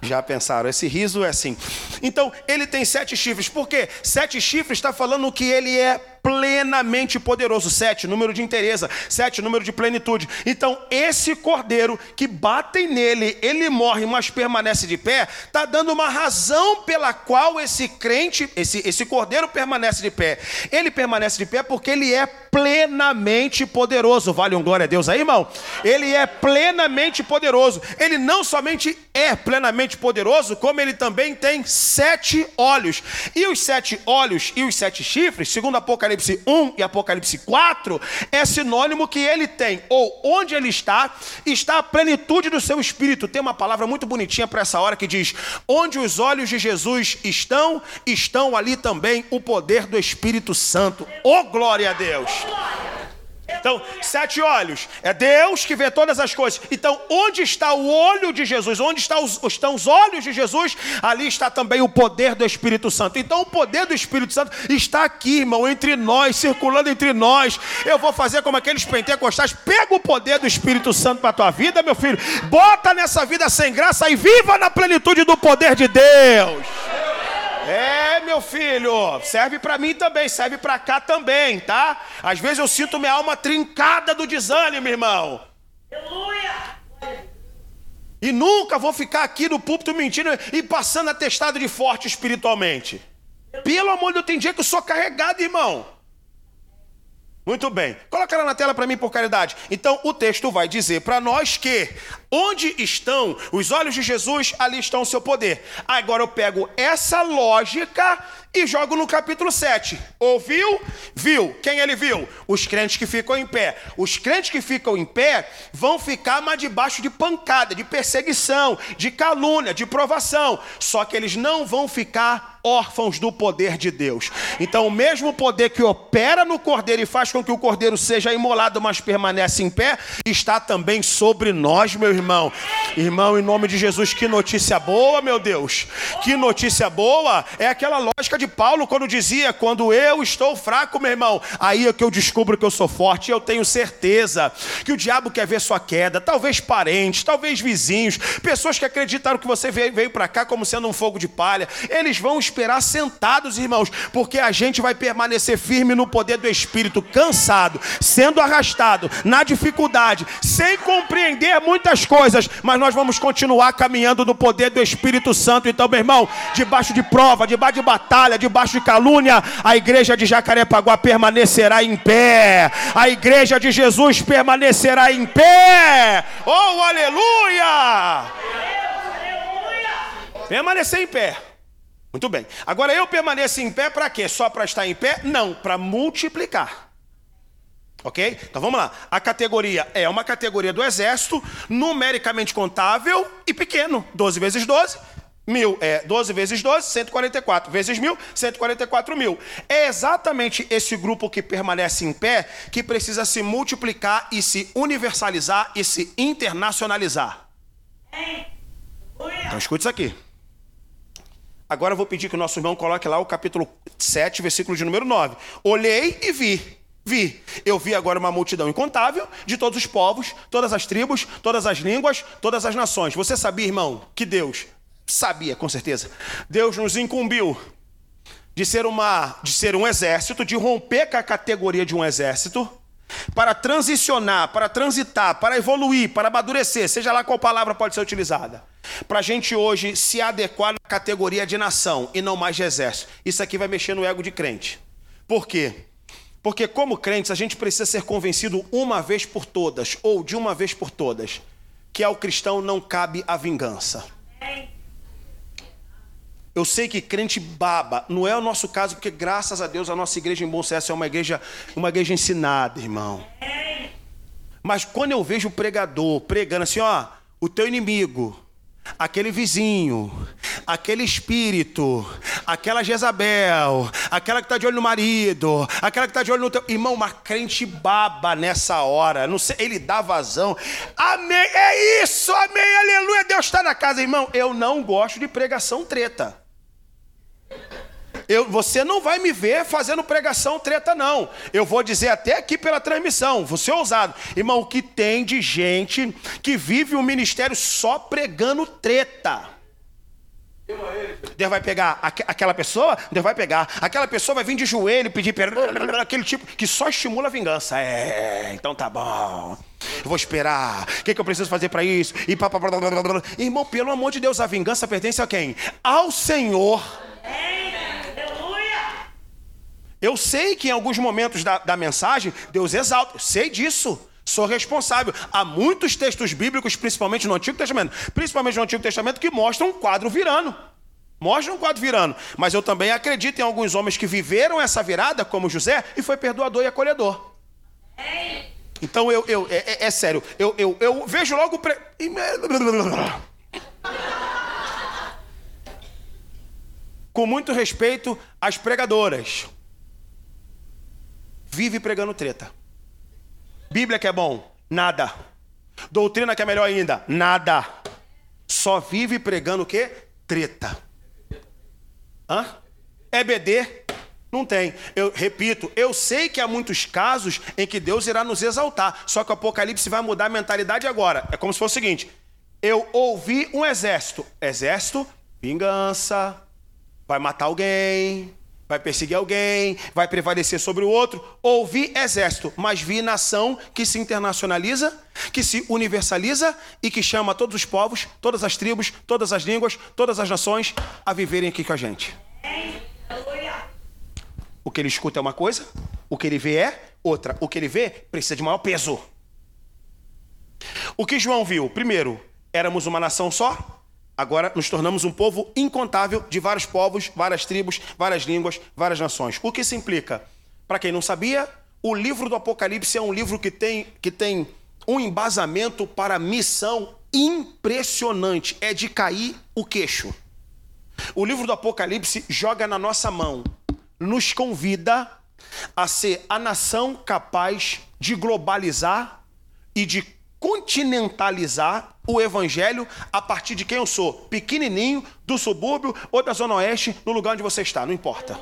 Já pensaram? Esse riso é assim. Então, ele tem sete chifres. Por quê? Sete chifres está falando que ele é plenamente poderoso. Sete, número de inteireza. Sete, número de plenitude. Então, esse cordeiro que batem nele, ele morre, mas permanece de pé, está dando uma razão pela qual esse crente, esse, esse cordeiro permanece de pé. Ele permanece de pé porque ele é plenamente poderoso. Vale um glória a Deus aí, irmão? Ele é plenamente poderoso. Ele não somente é plenamente poderoso, como ele também tem sete olhos. E os sete olhos e os sete chifres, segundo Apocalipse Apocalipse 1 e Apocalipse 4, é sinônimo que ele tem, ou onde ele está, está a plenitude do seu espírito. Tem uma palavra muito bonitinha para essa hora que diz: Onde os olhos de Jesus estão, estão ali também o poder do Espírito Santo. Oh, glória a Deus! Então, sete olhos. É Deus que vê todas as coisas. Então, onde está o olho de Jesus? Onde está os, estão os olhos de Jesus? Ali está também o poder do Espírito Santo. Então, o poder do Espírito Santo está aqui, irmão, entre nós, circulando entre nós. Eu vou fazer como aqueles pentecostais. Pega o poder do Espírito Santo para a tua vida, meu filho. Bota nessa vida sem graça e viva na plenitude do poder de Deus. É, meu filho, serve para mim também, serve para cá também, tá? Às vezes eu sinto minha alma trincada do desânimo, irmão. Aleluia! E nunca vou ficar aqui no púlpito mentindo e passando atestado de forte espiritualmente. Pelo amor de Deus, tem dia que eu sou carregado, irmão. Muito bem. Coloca ela na tela para mim, por caridade. Então, o texto vai dizer para nós que onde estão os olhos de Jesus, ali está o seu poder. Agora eu pego essa lógica e jogo no capítulo 7. Ouviu? Viu. Quem ele viu? Os crentes que ficam em pé. Os crentes que ficam em pé vão ficar mas debaixo de pancada, de perseguição, de calúnia, de provação. Só que eles não vão ficar órfãos do poder de Deus. Então, o mesmo poder que opera no cordeiro e faz com que o cordeiro seja imolado, mas permanece em pé, está também sobre nós, meu irmão. Irmão, em nome de Jesus, que notícia boa, meu Deus. Que notícia boa. É aquela lógica de Paulo quando dizia: quando eu estou fraco, meu irmão, aí é que eu descubro que eu sou forte. E eu tenho certeza que o diabo quer ver sua queda. Talvez parentes, talvez vizinhos, pessoas que acreditaram que você veio, para cá como sendo um fogo de palha. Eles vão esperar sentados, irmãos, porque a gente vai permanecer firme no poder do Espírito, cansado, sendo arrastado, na dificuldade, sem compreender muitas coisas, mas nós vamos continuar caminhando no poder do Espírito Santo. Então, meu irmão, debaixo de prova, debaixo de batalha, debaixo de calúnia, a igreja de Jacarepaguá permanecerá em pé, a igreja de Jesus permanecerá em pé. Oh, aleluia! Permanecer em pé. Muito bem. Agora eu permaneço em pé para quê? Só para estar em pé? Não, para multiplicar. Ok? Então vamos lá. A categoria é uma categoria do exército, numericamente contável e pequeno. 12 vezes 12. Mil é 12 vezes 12, 144 vezes mil, 144 mil. É exatamente esse grupo que permanece em pé que precisa se multiplicar e se universalizar e se internacionalizar. Então escute isso aqui. Agora eu vou pedir que o nosso irmão coloque lá o capítulo 7, versículo de número 9. Olhei e vi. Vi. Eu vi agora uma multidão incontável de todos os povos, todas as tribos, todas as línguas, todas as nações. Você sabia, irmão, que Deus sabia, com certeza. Deus nos incumbiu de ser uma de ser um exército, de romper com a categoria de um exército para transicionar, para transitar, para evoluir, para amadurecer, seja lá qual palavra pode ser utilizada, para a gente hoje se adequar na categoria de nação e não mais de exército. Isso aqui vai mexer no ego de crente. Por quê? Porque, como crentes, a gente precisa ser convencido uma vez por todas, ou de uma vez por todas, que ao cristão não cabe a vingança. Eu sei que crente baba, não é o nosso caso, porque graças a Deus a nossa igreja em Bom Sucesso é uma igreja, uma igreja ensinada, irmão. Mas quando eu vejo o pregador pregando assim, ó, o teu inimigo, aquele vizinho, aquele espírito, aquela Jezabel, aquela que está de olho no marido, aquela que está de olho no teu. Irmão, uma crente baba nessa hora. Não sei, ele dá vazão. Amém. É isso, amém, aleluia. Deus está na casa, irmão. Eu não gosto de pregação treta. Eu, você não vai me ver fazendo pregação treta, não. Eu vou dizer até aqui pela transmissão, ser ousado. Irmão, o que tem de gente que vive o ministério só pregando treta. Deus vai pegar aquela pessoa, Deus vai pegar. Aquela pessoa vai vir de joelho pedir perdão, aquele tipo que só estimula a vingança. É, então tá bom. Eu vou esperar. O que, que eu preciso fazer para isso? E pá, pá, blá, blá, blá. Irmão, pelo amor de Deus, a vingança pertence a quem? Ao Senhor. Eu sei que em alguns momentos da, da mensagem, Deus exalta, eu sei disso. Sou responsável. Há muitos textos bíblicos, principalmente no Antigo Testamento, principalmente no Antigo Testamento, que mostram um quadro virando. Mostram um quadro virando. Mas eu também acredito em alguns homens que viveram essa virada, como José, e foi perdoador e acolhedor. Então eu, eu é, é, é sério, eu, eu, eu vejo logo. Pre... Com muito respeito às pregadoras vive pregando treta. Bíblia que é bom? Nada. Doutrina que é melhor ainda? Nada. Só vive pregando o quê? Treta. Hã? EBD? Não tem. Eu repito, eu sei que há muitos casos em que Deus irá nos exaltar. Só que o Apocalipse vai mudar a mentalidade agora. É como se fosse o seguinte: eu ouvi um exército. Exército, vingança, vai matar alguém, vai perseguir alguém, vai prevalecer sobre o outro. Ouvi exército, mas vi nação que se internacionaliza, que se universaliza e que chama todos os povos, todas as tribos, todas as línguas, todas as nações a viverem aqui com a gente. O que ele escuta é uma coisa, o que ele vê é outra. O que ele vê precisa de maior peso. O que João viu? Primeiro, éramos uma nação só, Agora nos tornamos um povo incontável de vários povos, várias tribos, várias línguas, várias nações. O que isso implica? Para quem não sabia, o livro do Apocalipse é um livro que tem, que tem um embasamento para a missão impressionante. É de cair o queixo. O livro do Apocalipse joga na nossa mão, nos convida a ser a nação capaz de globalizar e de continentalizar o evangelho a partir de quem eu sou, pequenininho, do subúrbio ou da zona oeste, no lugar onde você está, não importa.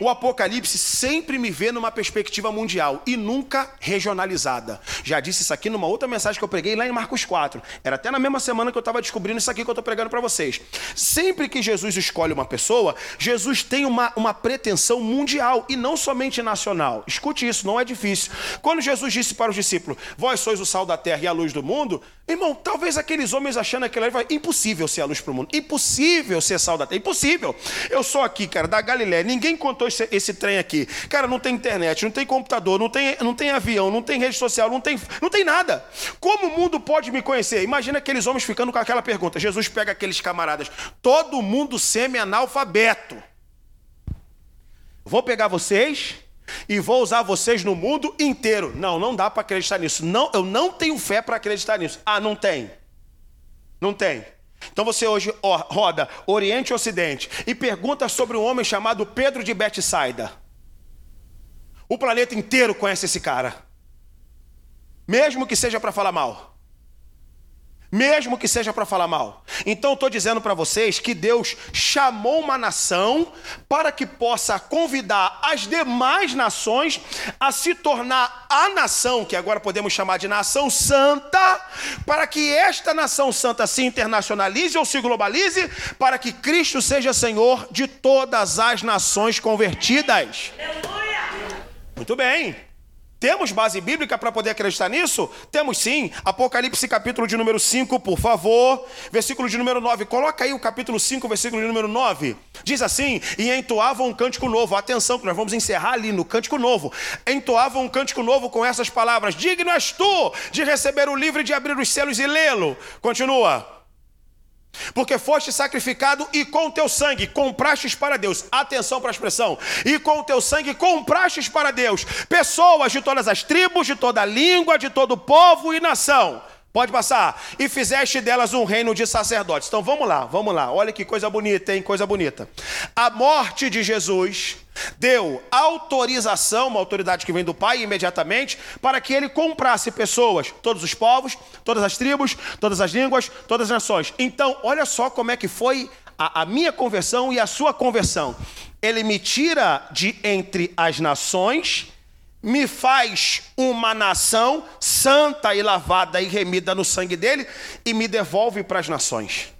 O Apocalipse sempre me vê numa perspectiva mundial e nunca regionalizada. Já disse isso aqui numa outra mensagem que eu preguei lá em Marcos 4. Era até na mesma semana que eu estava descobrindo isso aqui que eu estou pregando para vocês. Sempre que Jesus escolhe uma pessoa, Jesus tem uma, uma pretensão mundial e não somente nacional. Escute isso, não é difícil. Quando Jesus disse para os discípulos: Vós sois o sal da terra e a luz do mundo, Irmão, talvez aqueles homens achando aquilo ali, impossível ser a luz para o mundo, impossível ser sal da terra, impossível. Eu sou aqui, cara, da Galiléia, ninguém contou esse, esse, trem aqui. Cara, não tem internet, não tem computador, não tem, não tem avião, não tem rede social, não tem, não tem nada. Como o mundo pode me conhecer? Imagina aqueles homens ficando com aquela pergunta. Jesus pega aqueles camaradas, todo mundo semi-analfabeto. Vou pegar vocês, e vou usar vocês no mundo inteiro. Não, não dá para acreditar nisso. Não, eu não tenho fé para acreditar nisso. Ah, não tem. Não tem. Então você hoje roda Oriente e Ocidente e pergunta sobre um homem chamado Pedro de Betsaida. O planeta inteiro conhece esse cara. Mesmo que seja para falar mal. Mesmo que seja para falar mal. Então estou dizendo para vocês que Deus chamou uma nação para que possa convidar as demais nações a se tornar a nação, que agora podemos chamar de nação santa, para que esta nação santa se internacionalize ou se globalize, para que Cristo seja Senhor de todas as nações convertidas. Muito bem. Temos base bíblica para poder acreditar nisso? Temos sim. Apocalipse capítulo de número 5, por favor. Versículo de número 9. Coloca aí o capítulo 5, versículo de número 9. Diz assim: E entoavam um cântico novo. Atenção, que nós vamos encerrar ali no cântico novo. Entoavam um cântico novo com essas palavras: Digno és tu de receber o livro e de abrir os selos e lê-lo. Continua. Porque foste sacrificado e com teu sangue comprastes para Deus. Atenção para a expressão. E com teu sangue comprastes para Deus pessoas de todas as tribos, de toda língua, de todo povo e nação. Pode passar. E fizeste delas um reino de sacerdotes. Então vamos lá, vamos lá. Olha que coisa bonita, hein? Coisa bonita. A morte de Jesus deu autorização, uma autoridade que vem do Pai imediatamente, para que ele comprasse pessoas, todos os povos, todas as tribos, todas as línguas, todas as nações. Então, olha só como é que foi a, a minha conversão e a sua conversão. Ele me tira de entre as nações, me faz uma nação santa e lavada e remida no sangue dele e me devolve para as nações.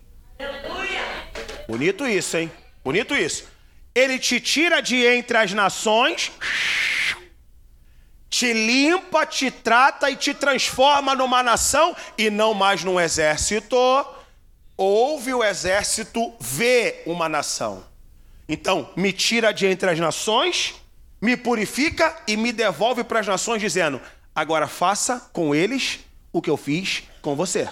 Bonito isso, hein? Bonito isso ele te tira de entre as nações, te limpa, te trata e te transforma numa nação e não mais num exército. Ouve o exército, vê uma nação. Então, me tira de entre as nações, me purifica e me devolve para as nações, dizendo: agora faça com eles o que eu fiz com você.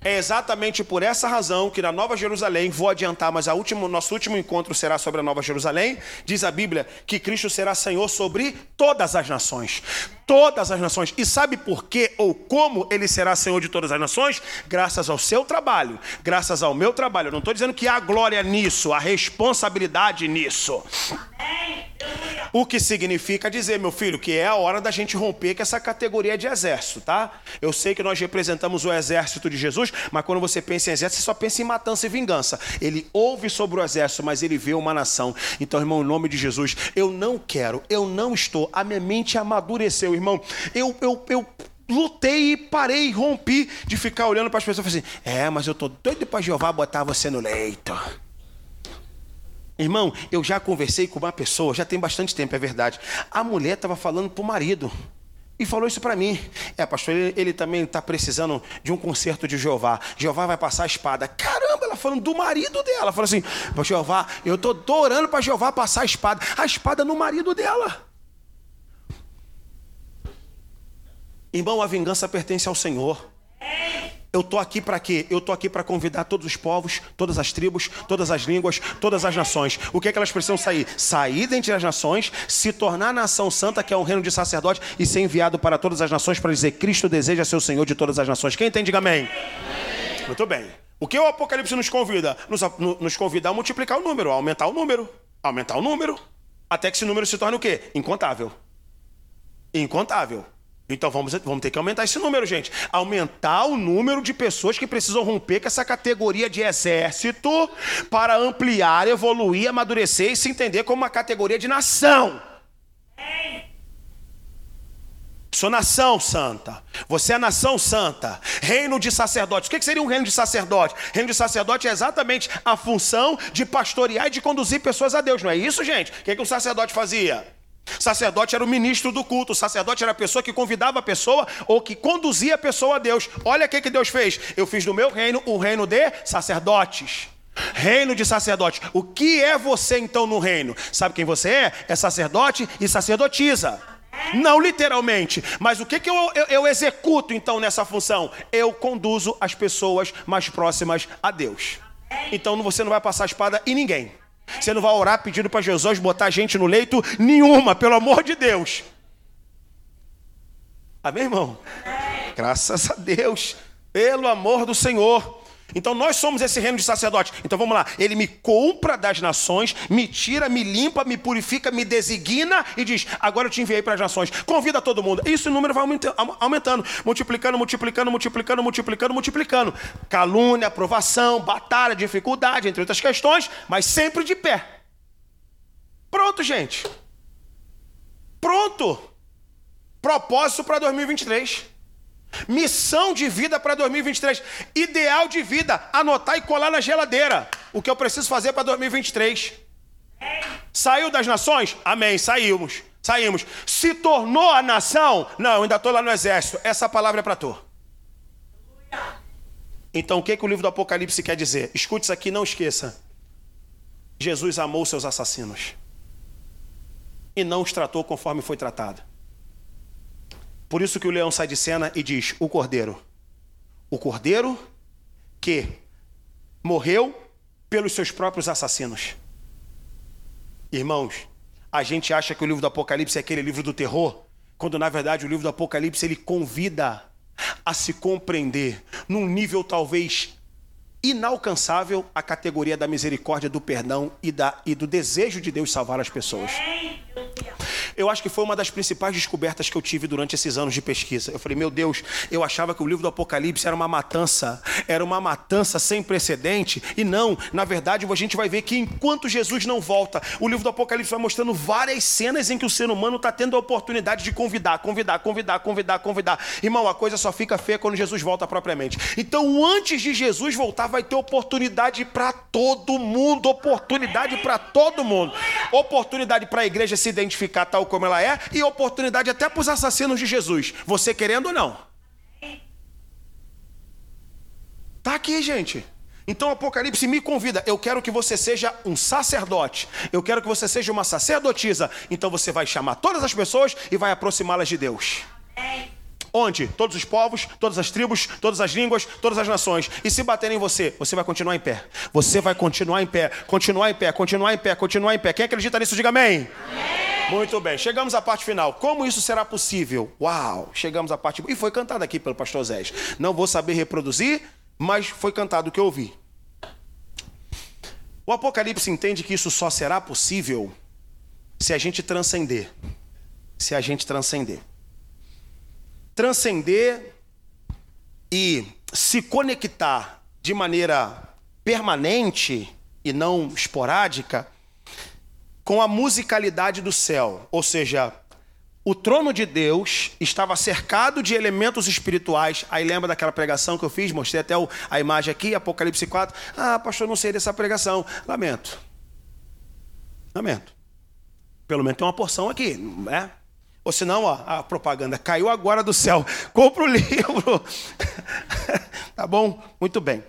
É exatamente por essa razão que na Nova Jerusalém, vou adiantar, mas a último, nosso último encontro será sobre a Nova Jerusalém. Diz a Bíblia que Cristo será Senhor sobre todas as nações. Todas as nações. E sabe por que ou como ele será Senhor de todas as nações? Graças ao seu trabalho, graças ao meu trabalho. Eu não estou dizendo que há glória nisso, há responsabilidade nisso. O que significa dizer, meu filho, que é a hora da gente romper com essa categoria de exército, tá? Eu sei que nós representamos o exército de Jesus, mas quando você pensa em exército, você só pensa em matança e vingança. Ele ouve sobre o exército, mas ele vê uma nação. Então, irmão, em nome de Jesus, eu não quero, eu não estou, a minha mente amadureceu, irmão. Eu, eu, eu lutei e parei, rompi de ficar olhando para as pessoas e falei assim: é, mas eu tô doido para Jeová botar você no leito. Irmão, eu já conversei com uma pessoa, já tem bastante tempo, é verdade. A mulher estava falando para o marido e falou isso para mim. É, pastor, ele, ele também está precisando de um concerto de Jeová. Jeová vai passar a espada. Caramba, ela falando do marido dela. Falou assim: Jeová, eu estou orando para Jeová passar a espada. A espada no marido dela. Irmão, a vingança pertence ao Senhor. Eu estou aqui para quê? Eu estou aqui para convidar todos os povos, todas as tribos, todas as línguas, todas as nações. O que é que elas precisam sair? Sair dentre as nações, se tornar nação santa, que é um reino de sacerdote, e ser enviado para todas as nações para dizer: Cristo deseja ser o Senhor de todas as nações. Quem entende, diga amém. Muito bem. O que o Apocalipse nos convida? Nos, nos convida a multiplicar o número, a aumentar o número, aumentar o número, até que esse número se torne o quê? Incontável. Incontável. Então vamos, vamos ter que aumentar esse número, gente. Aumentar o número de pessoas que precisam romper com essa categoria de exército para ampliar, evoluir, amadurecer e se entender como uma categoria de nação. Sou nação santa. Você é nação santa. Reino de sacerdotes. O que seria um reino de sacerdote? Reino de sacerdote é exatamente a função de pastorear e de conduzir pessoas a Deus. Não é isso, gente? O que, que o sacerdote fazia? Sacerdote era o ministro do culto, o sacerdote era a pessoa que convidava a pessoa ou que conduzia a pessoa a Deus. Olha o que, que Deus fez. Eu fiz do meu reino o reino de sacerdotes. Reino de sacerdote. O que é você então no reino? Sabe quem você é? É sacerdote e sacerdotisa. Não literalmente, mas o que, que eu, eu, eu executo então nessa função? Eu conduzo as pessoas mais próximas a Deus. Então você não vai passar a espada em ninguém. Você não vai orar pedindo para Jesus botar gente no leito nenhuma, pelo amor de Deus. Amém, irmão? Graças a Deus, pelo amor do Senhor. Então nós somos esse reino de sacerdotes. Então vamos lá. Ele me compra das nações, me tira, me limpa, me purifica, me designa e diz: agora eu te enviei para as nações. Convida todo mundo. Isso o número vai aumentando, multiplicando, multiplicando, multiplicando, multiplicando, multiplicando. Calúnia, aprovação, batalha, dificuldade, entre outras questões, mas sempre de pé. Pronto, gente. Pronto. Propósito para 2023. Missão de vida para 2023. Ideal de vida. Anotar e colar na geladeira. O que eu preciso fazer para 2023. Saiu das nações? Amém. Saímos. Saímos. Se tornou a nação? Não, ainda estou lá no exército. Essa palavra é para tu. Então o que, que o livro do Apocalipse quer dizer? Escute isso aqui, não esqueça. Jesus amou seus assassinos e não os tratou conforme foi tratado. Por isso que o leão sai de cena e diz: O cordeiro. O cordeiro que morreu pelos seus próprios assassinos. Irmãos, a gente acha que o livro do Apocalipse é aquele livro do terror, quando na verdade o livro do Apocalipse ele convida a se compreender num nível talvez inalcançável a categoria da misericórdia, do perdão e, da, e do desejo de Deus salvar as pessoas. Eu acho que foi uma das principais descobertas que eu tive durante esses anos de pesquisa. Eu falei, meu Deus, eu achava que o livro do Apocalipse era uma matança, era uma matança sem precedente, e não, na verdade, a gente vai ver que enquanto Jesus não volta, o livro do Apocalipse vai mostrando várias cenas em que o ser humano está tendo a oportunidade de convidar, convidar, convidar, convidar, convidar. Irmão, a coisa só fica feia quando Jesus volta propriamente. Então, antes de Jesus voltar, vai ter oportunidade para todo mundo, oportunidade para todo mundo, oportunidade para a igreja se identificar tal como ela é e oportunidade até para os assassinos de Jesus. Você querendo ou não? Tá aqui, gente. Então Apocalipse me convida. Eu quero que você seja um sacerdote. Eu quero que você seja uma sacerdotisa. Então você vai chamar todas as pessoas e vai aproximá-las de Deus. Onde? Todos os povos, todas as tribos, todas as línguas, todas as nações. E se baterem em você, você vai continuar em pé. Você vai continuar em pé, continuar em pé, continuar em pé, continuar em pé. Quem acredita nisso, diga amém. amém. Muito bem, chegamos à parte final. Como isso será possível? Uau, chegamos à parte. E foi cantado aqui pelo pastor Zé. Não vou saber reproduzir, mas foi cantado o que eu ouvi. O Apocalipse entende que isso só será possível se a gente transcender. Se a gente transcender transcender e se conectar de maneira permanente e não esporádica com a musicalidade do céu, ou seja, o trono de Deus estava cercado de elementos espirituais. Aí lembra daquela pregação que eu fiz? Mostrei até a imagem aqui, Apocalipse 4. Ah, pastor, não sei dessa pregação. Lamento. Lamento. Pelo menos tem uma porção aqui, não é? Ou senão, ó, a propaganda caiu agora do céu. Compra o livro. tá bom? Muito bem.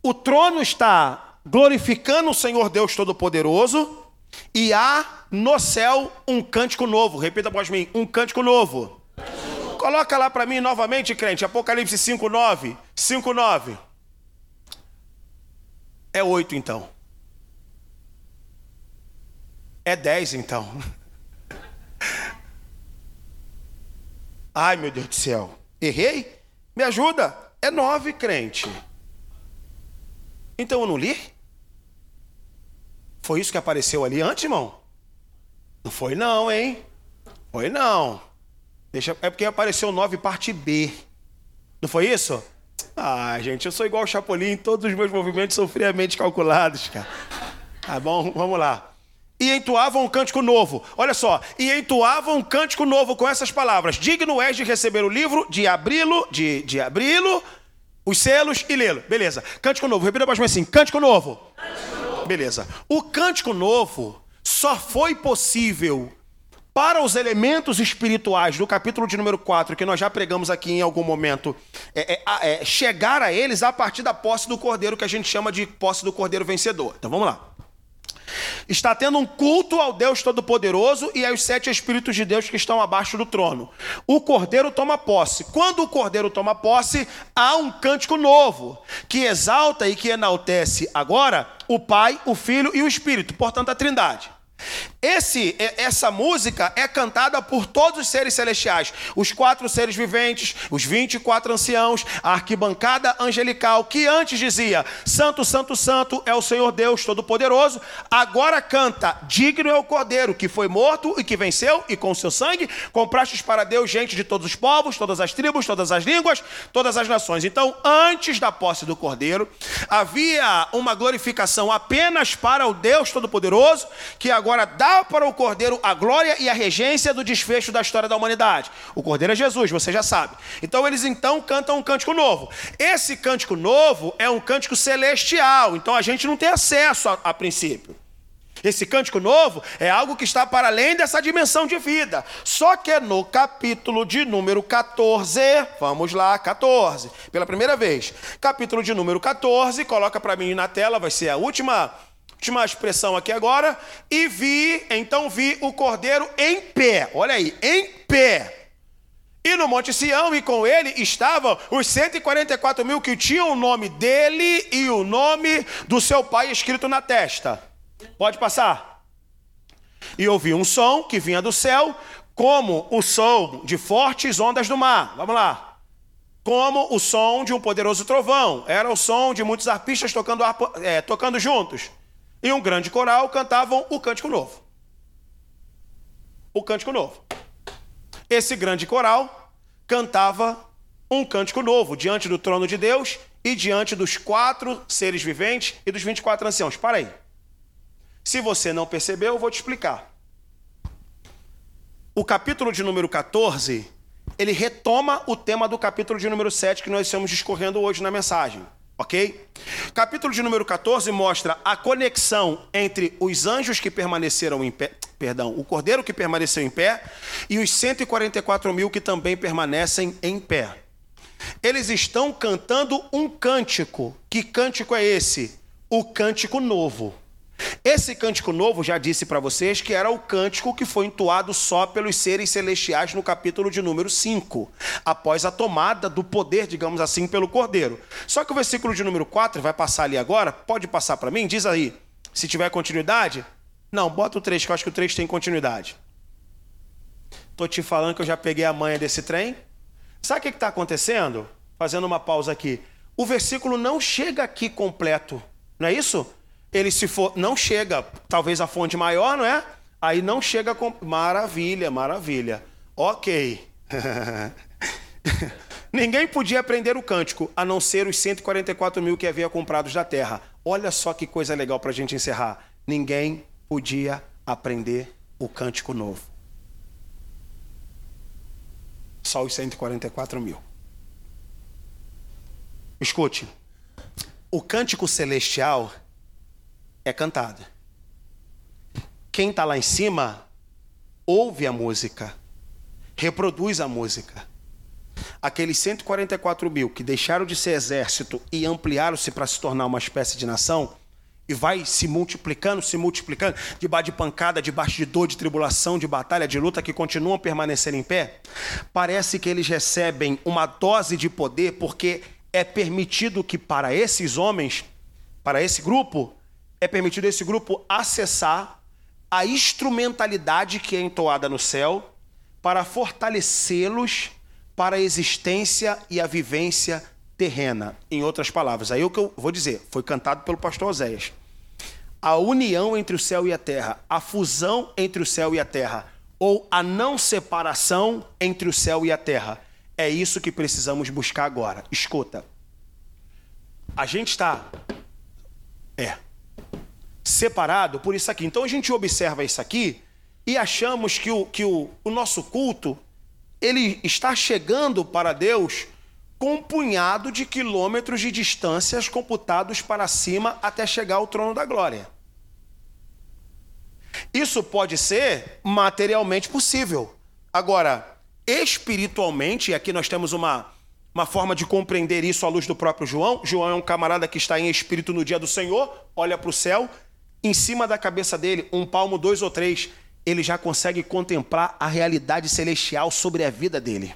O trono está glorificando o Senhor Deus Todo-Poderoso e há no céu um cântico novo. Repita após mim: um cântico novo. Coloca lá para mim novamente, crente. Apocalipse 5:9. 5:9. É 8 então. É 10 então. Ai, meu Deus do céu. Errei? Me ajuda. É nove, crente. Então eu não li? Foi isso que apareceu ali antes, irmão? Não foi não, hein? Foi não. Deixa, é porque apareceu nove parte B. Não foi isso? Ah, gente, eu sou igual o Chapolin, todos os meus movimentos são friamente calculados, cara. Tá bom? Vamos lá e entoavam um cântico novo. Olha só, e entoavam um cântico novo com essas palavras: Digno és de receber o livro, de abri-lo, de, de abri-lo, os selos e lê-lo. Beleza. Cântico novo. Repita mais assim: Cântico novo. Cântico novo. Beleza. O cântico novo só foi possível para os elementos espirituais do capítulo de número 4, que nós já pregamos aqui em algum momento, é, é, é, chegar a eles a partir da posse do cordeiro, que a gente chama de posse do cordeiro vencedor. Então vamos lá está tendo um culto ao Deus Todo-Poderoso e aos sete Espíritos de Deus que estão abaixo do trono. O cordeiro toma posse. Quando o cordeiro toma posse, há um cântico novo que exalta e que enaltece agora o Pai, o Filho e o Espírito, portanto, a Trindade. Esse, essa música é cantada por todos os seres celestiais, os quatro seres viventes, os 24 anciãos, a arquibancada angelical, que antes dizia: Santo, Santo, Santo é o Senhor Deus Todo-Poderoso, agora canta: Digno é o Cordeiro que foi morto e que venceu, e com seu sangue comprastes para Deus gente de todos os povos, todas as tribos, todas as línguas, todas as nações. Então, antes da posse do Cordeiro, havia uma glorificação apenas para o Deus Todo-Poderoso, que agora dá para o Cordeiro a glória e a regência do desfecho da história da humanidade. O Cordeiro é Jesus, você já sabe. Então eles então cantam um cântico novo. Esse cântico novo é um cântico celestial, então a gente não tem acesso a, a princípio. Esse cântico novo é algo que está para além dessa dimensão de vida. Só que é no capítulo de número 14, vamos lá, 14, pela primeira vez. Capítulo de número 14, coloca para mim na tela, vai ser a última última expressão aqui agora, e vi, então vi o cordeiro em pé, olha aí, em pé. E no Monte Sião, e com ele estavam os 144 mil que tinham o nome dele e o nome do seu pai escrito na testa. Pode passar. E ouvi um som que vinha do céu, como o som de fortes ondas do mar. Vamos lá. Como o som de um poderoso trovão. Era o som de muitos arpistas tocando, é, tocando juntos e um grande coral cantavam o Cântico Novo. O Cântico Novo. Esse grande coral cantava um cântico novo diante do trono de Deus e diante dos quatro seres viventes e dos 24 anciãos. Para aí. Se você não percebeu, eu vou te explicar. O capítulo de número 14, ele retoma o tema do capítulo de número 7 que nós estamos discorrendo hoje na mensagem. Ok? Capítulo de número 14 mostra a conexão entre os anjos que permaneceram em pé, perdão, o cordeiro que permaneceu em pé e os 144 mil que também permanecem em pé. Eles estão cantando um cântico. Que cântico é esse? O cântico novo. Esse cântico novo, já disse para vocês que era o cântico que foi entoado só pelos seres celestiais no capítulo de número 5, após a tomada do poder, digamos assim, pelo cordeiro. Só que o versículo de número 4 vai passar ali agora, pode passar para mim? Diz aí, se tiver continuidade. Não, bota o 3, que eu acho que o 3 tem continuidade. Tô te falando que eu já peguei a manha desse trem. Sabe o que está acontecendo? Fazendo uma pausa aqui. O versículo não chega aqui completo, não é isso? Ele se for, não chega, talvez a fonte maior, não é? Aí não chega com. Maravilha, maravilha. Ok. Ninguém podia aprender o cântico, a não ser os 144 mil que havia comprados da terra. Olha só que coisa legal para a gente encerrar. Ninguém podia aprender o cântico novo. Só os 144 mil. Escute, o cântico celestial é cantada. Quem está lá em cima ouve a música, reproduz a música. Aqueles 144 mil que deixaram de ser exército e ampliaram-se para se tornar uma espécie de nação, e vai se multiplicando, se multiplicando, debaixo de pancada, debaixo de dor, de tribulação, de batalha, de luta, que continuam a permanecer em pé, parece que eles recebem uma dose de poder, porque é permitido que para esses homens, para esse grupo, é permitido esse grupo acessar a instrumentalidade que é entoada no céu para fortalecê-los para a existência e a vivência terrena. Em outras palavras, aí é o que eu vou dizer, foi cantado pelo pastor Oséias. A união entre o céu e a terra, a fusão entre o céu e a terra, ou a não separação entre o céu e a terra. É isso que precisamos buscar agora. Escuta. A gente está. É separado por isso aqui. Então a gente observa isso aqui e achamos que o, que o, o nosso culto ele está chegando para Deus com um punhado de quilômetros de distâncias computados para cima até chegar ao trono da glória. Isso pode ser materialmente possível. Agora, espiritualmente, aqui nós temos uma, uma forma de compreender isso à luz do próprio João. João é um camarada que está em espírito no dia do Senhor, olha para o céu em cima da cabeça dele, um palmo, dois ou três, ele já consegue contemplar a realidade celestial sobre a vida dele.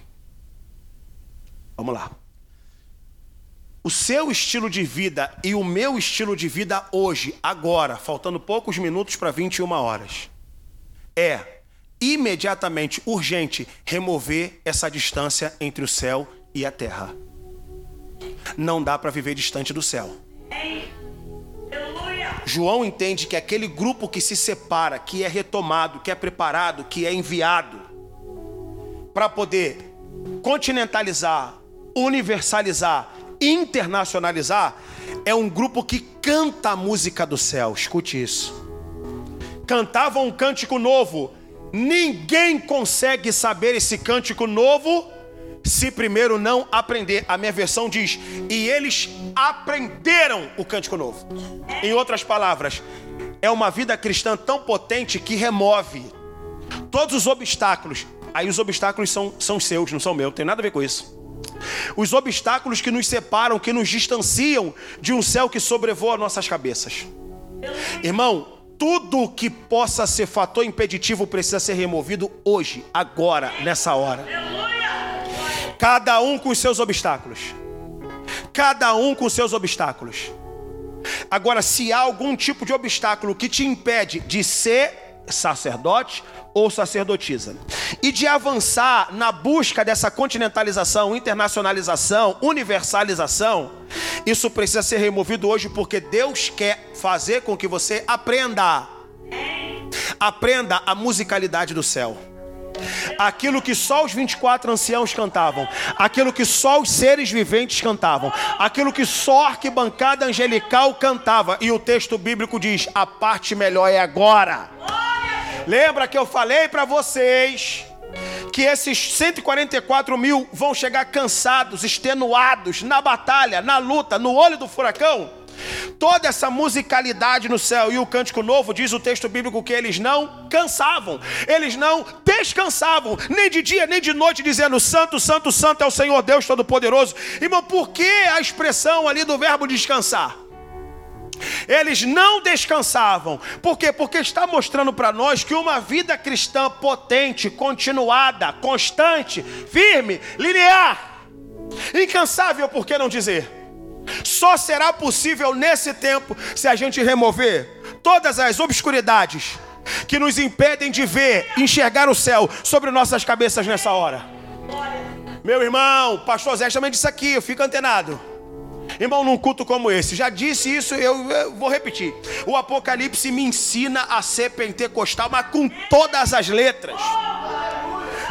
Vamos lá. O seu estilo de vida e o meu estilo de vida hoje, agora, faltando poucos minutos para 21 horas. é imediatamente urgente remover essa distância entre o céu e a terra. Não dá para viver distante do céu. João entende que aquele grupo que se separa, que é retomado, que é preparado, que é enviado para poder continentalizar, universalizar, internacionalizar, é um grupo que canta a música do céu. Escute isso. Cantavam um cântico novo. Ninguém consegue saber esse cântico novo se primeiro não aprender. A minha versão diz: e eles aprenderam o cântico novo. Em outras palavras, é uma vida cristã tão potente que remove todos os obstáculos. Aí os obstáculos são, são seus, não são meus, não tem nada a ver com isso. Os obstáculos que nos separam, que nos distanciam de um céu que sobrevoa nossas cabeças. Irmão, tudo que possa ser fator impeditivo precisa ser removido hoje, agora, nessa hora. Cada um com os seus obstáculos. Cada um com os seus obstáculos. Agora, se há algum tipo de obstáculo que te impede de ser sacerdote ou sacerdotisa e de avançar na busca dessa continentalização, internacionalização, universalização, isso precisa ser removido hoje porque Deus quer fazer com que você aprenda. Aprenda a musicalidade do céu aquilo que só os 24 anciãos cantavam, aquilo que só os seres viventes cantavam, aquilo que só a arquibancada angelical cantava. E o texto bíblico diz: a parte melhor é agora. Lembra que eu falei para vocês que esses 144 mil vão chegar cansados, extenuados, na batalha, na luta, no olho do furacão? Toda essa musicalidade no céu e o cântico novo, diz o texto bíblico que eles não cansavam, eles não descansavam, nem de dia nem de noite, dizendo: Santo, Santo, Santo é o Senhor Deus Todo-Poderoso. Irmão, por que a expressão ali do verbo descansar? Eles não descansavam. Por quê? Porque está mostrando para nós que uma vida cristã potente, continuada, constante, firme, linear, incansável, por que não dizer? Só será possível nesse tempo se a gente remover todas as obscuridades que nos impedem de ver, enxergar o céu sobre nossas cabeças nessa hora. Meu irmão, pastor Zé também disse aqui, eu fico antenado. Irmão, num culto como esse, já disse isso, eu, eu, vou repetir. O Apocalipse me ensina a ser pentecostal, mas com todas as letras.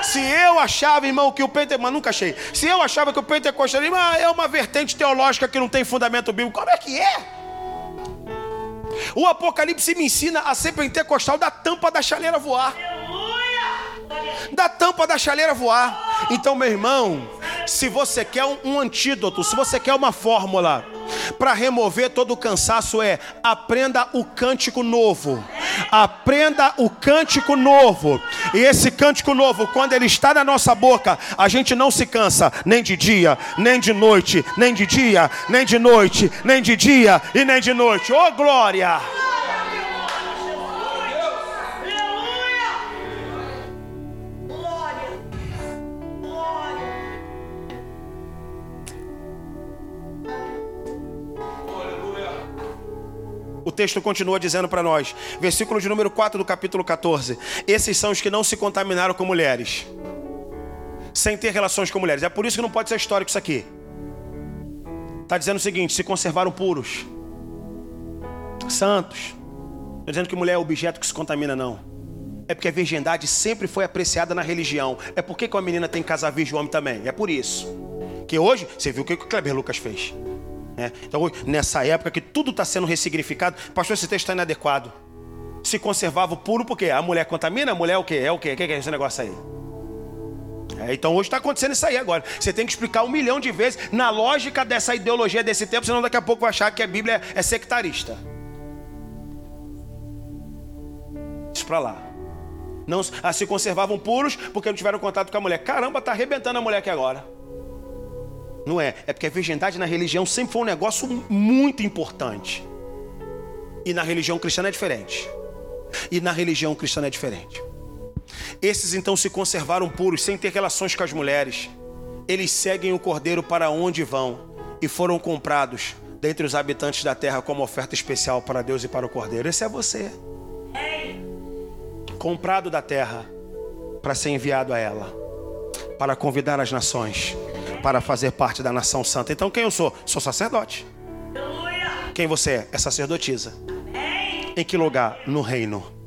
Se eu achava, irmão, que o pentecostal, nunca achei. Se eu achava que o pentecostalismo é uma vertente teológica que não tem fundamento bíblico, como é que é? O Apocalipse me ensina a ser pentecostal da tampa da chaleira voar. Da tampa da chaleira voar. Então, meu irmão, se você quer um antídoto, se você quer uma fórmula para remover todo o cansaço, é aprenda o cântico novo. Aprenda o cântico novo. E esse cântico novo, quando ele está na nossa boca, a gente não se cansa nem de dia, nem de noite, nem de dia, nem de noite, nem de dia e nem de noite. Oh glória! Texto continua dizendo para nós, versículo de número 4 do capítulo 14: Esses são os que não se contaminaram com mulheres, sem ter relações com mulheres. É por isso que não pode ser histórico isso aqui. Está dizendo o seguinte: se conservaram puros, santos. Não dizendo que mulher é objeto que se contamina, não. É porque a virgindade sempre foi apreciada na religião. É por que uma menina tem que casar virgem e homem também. É por isso. Que hoje, você viu o que o Kleber Lucas fez. É, então, nessa época que tudo está sendo ressignificado, pastor, esse texto está inadequado. Se conservava o puro, porque a mulher contamina, a mulher é o quê? É o quê? O que é esse negócio aí? É, então hoje está acontecendo isso aí agora. Você tem que explicar um milhão de vezes na lógica dessa ideologia desse tempo, senão daqui a pouco vai achar que a Bíblia é sectarista. Isso para lá. Não ah, se conservavam puros porque não tiveram contato com a mulher. Caramba, está arrebentando a mulher aqui agora. Não é. É porque a virgindade na religião sempre foi um negócio muito importante. E na religião cristã é diferente. E na religião cristã é diferente. Esses então se conservaram puros, sem ter relações com as mulheres. Eles seguem o cordeiro para onde vão e foram comprados dentre os habitantes da terra como oferta especial para Deus e para o cordeiro. Esse é você. comprado da terra para ser enviado a ela, para convidar as nações, para fazer parte da nação santa. Então, quem eu sou? Sou sacerdote. Quem você é? É sacerdotisa. Em que lugar? No reino.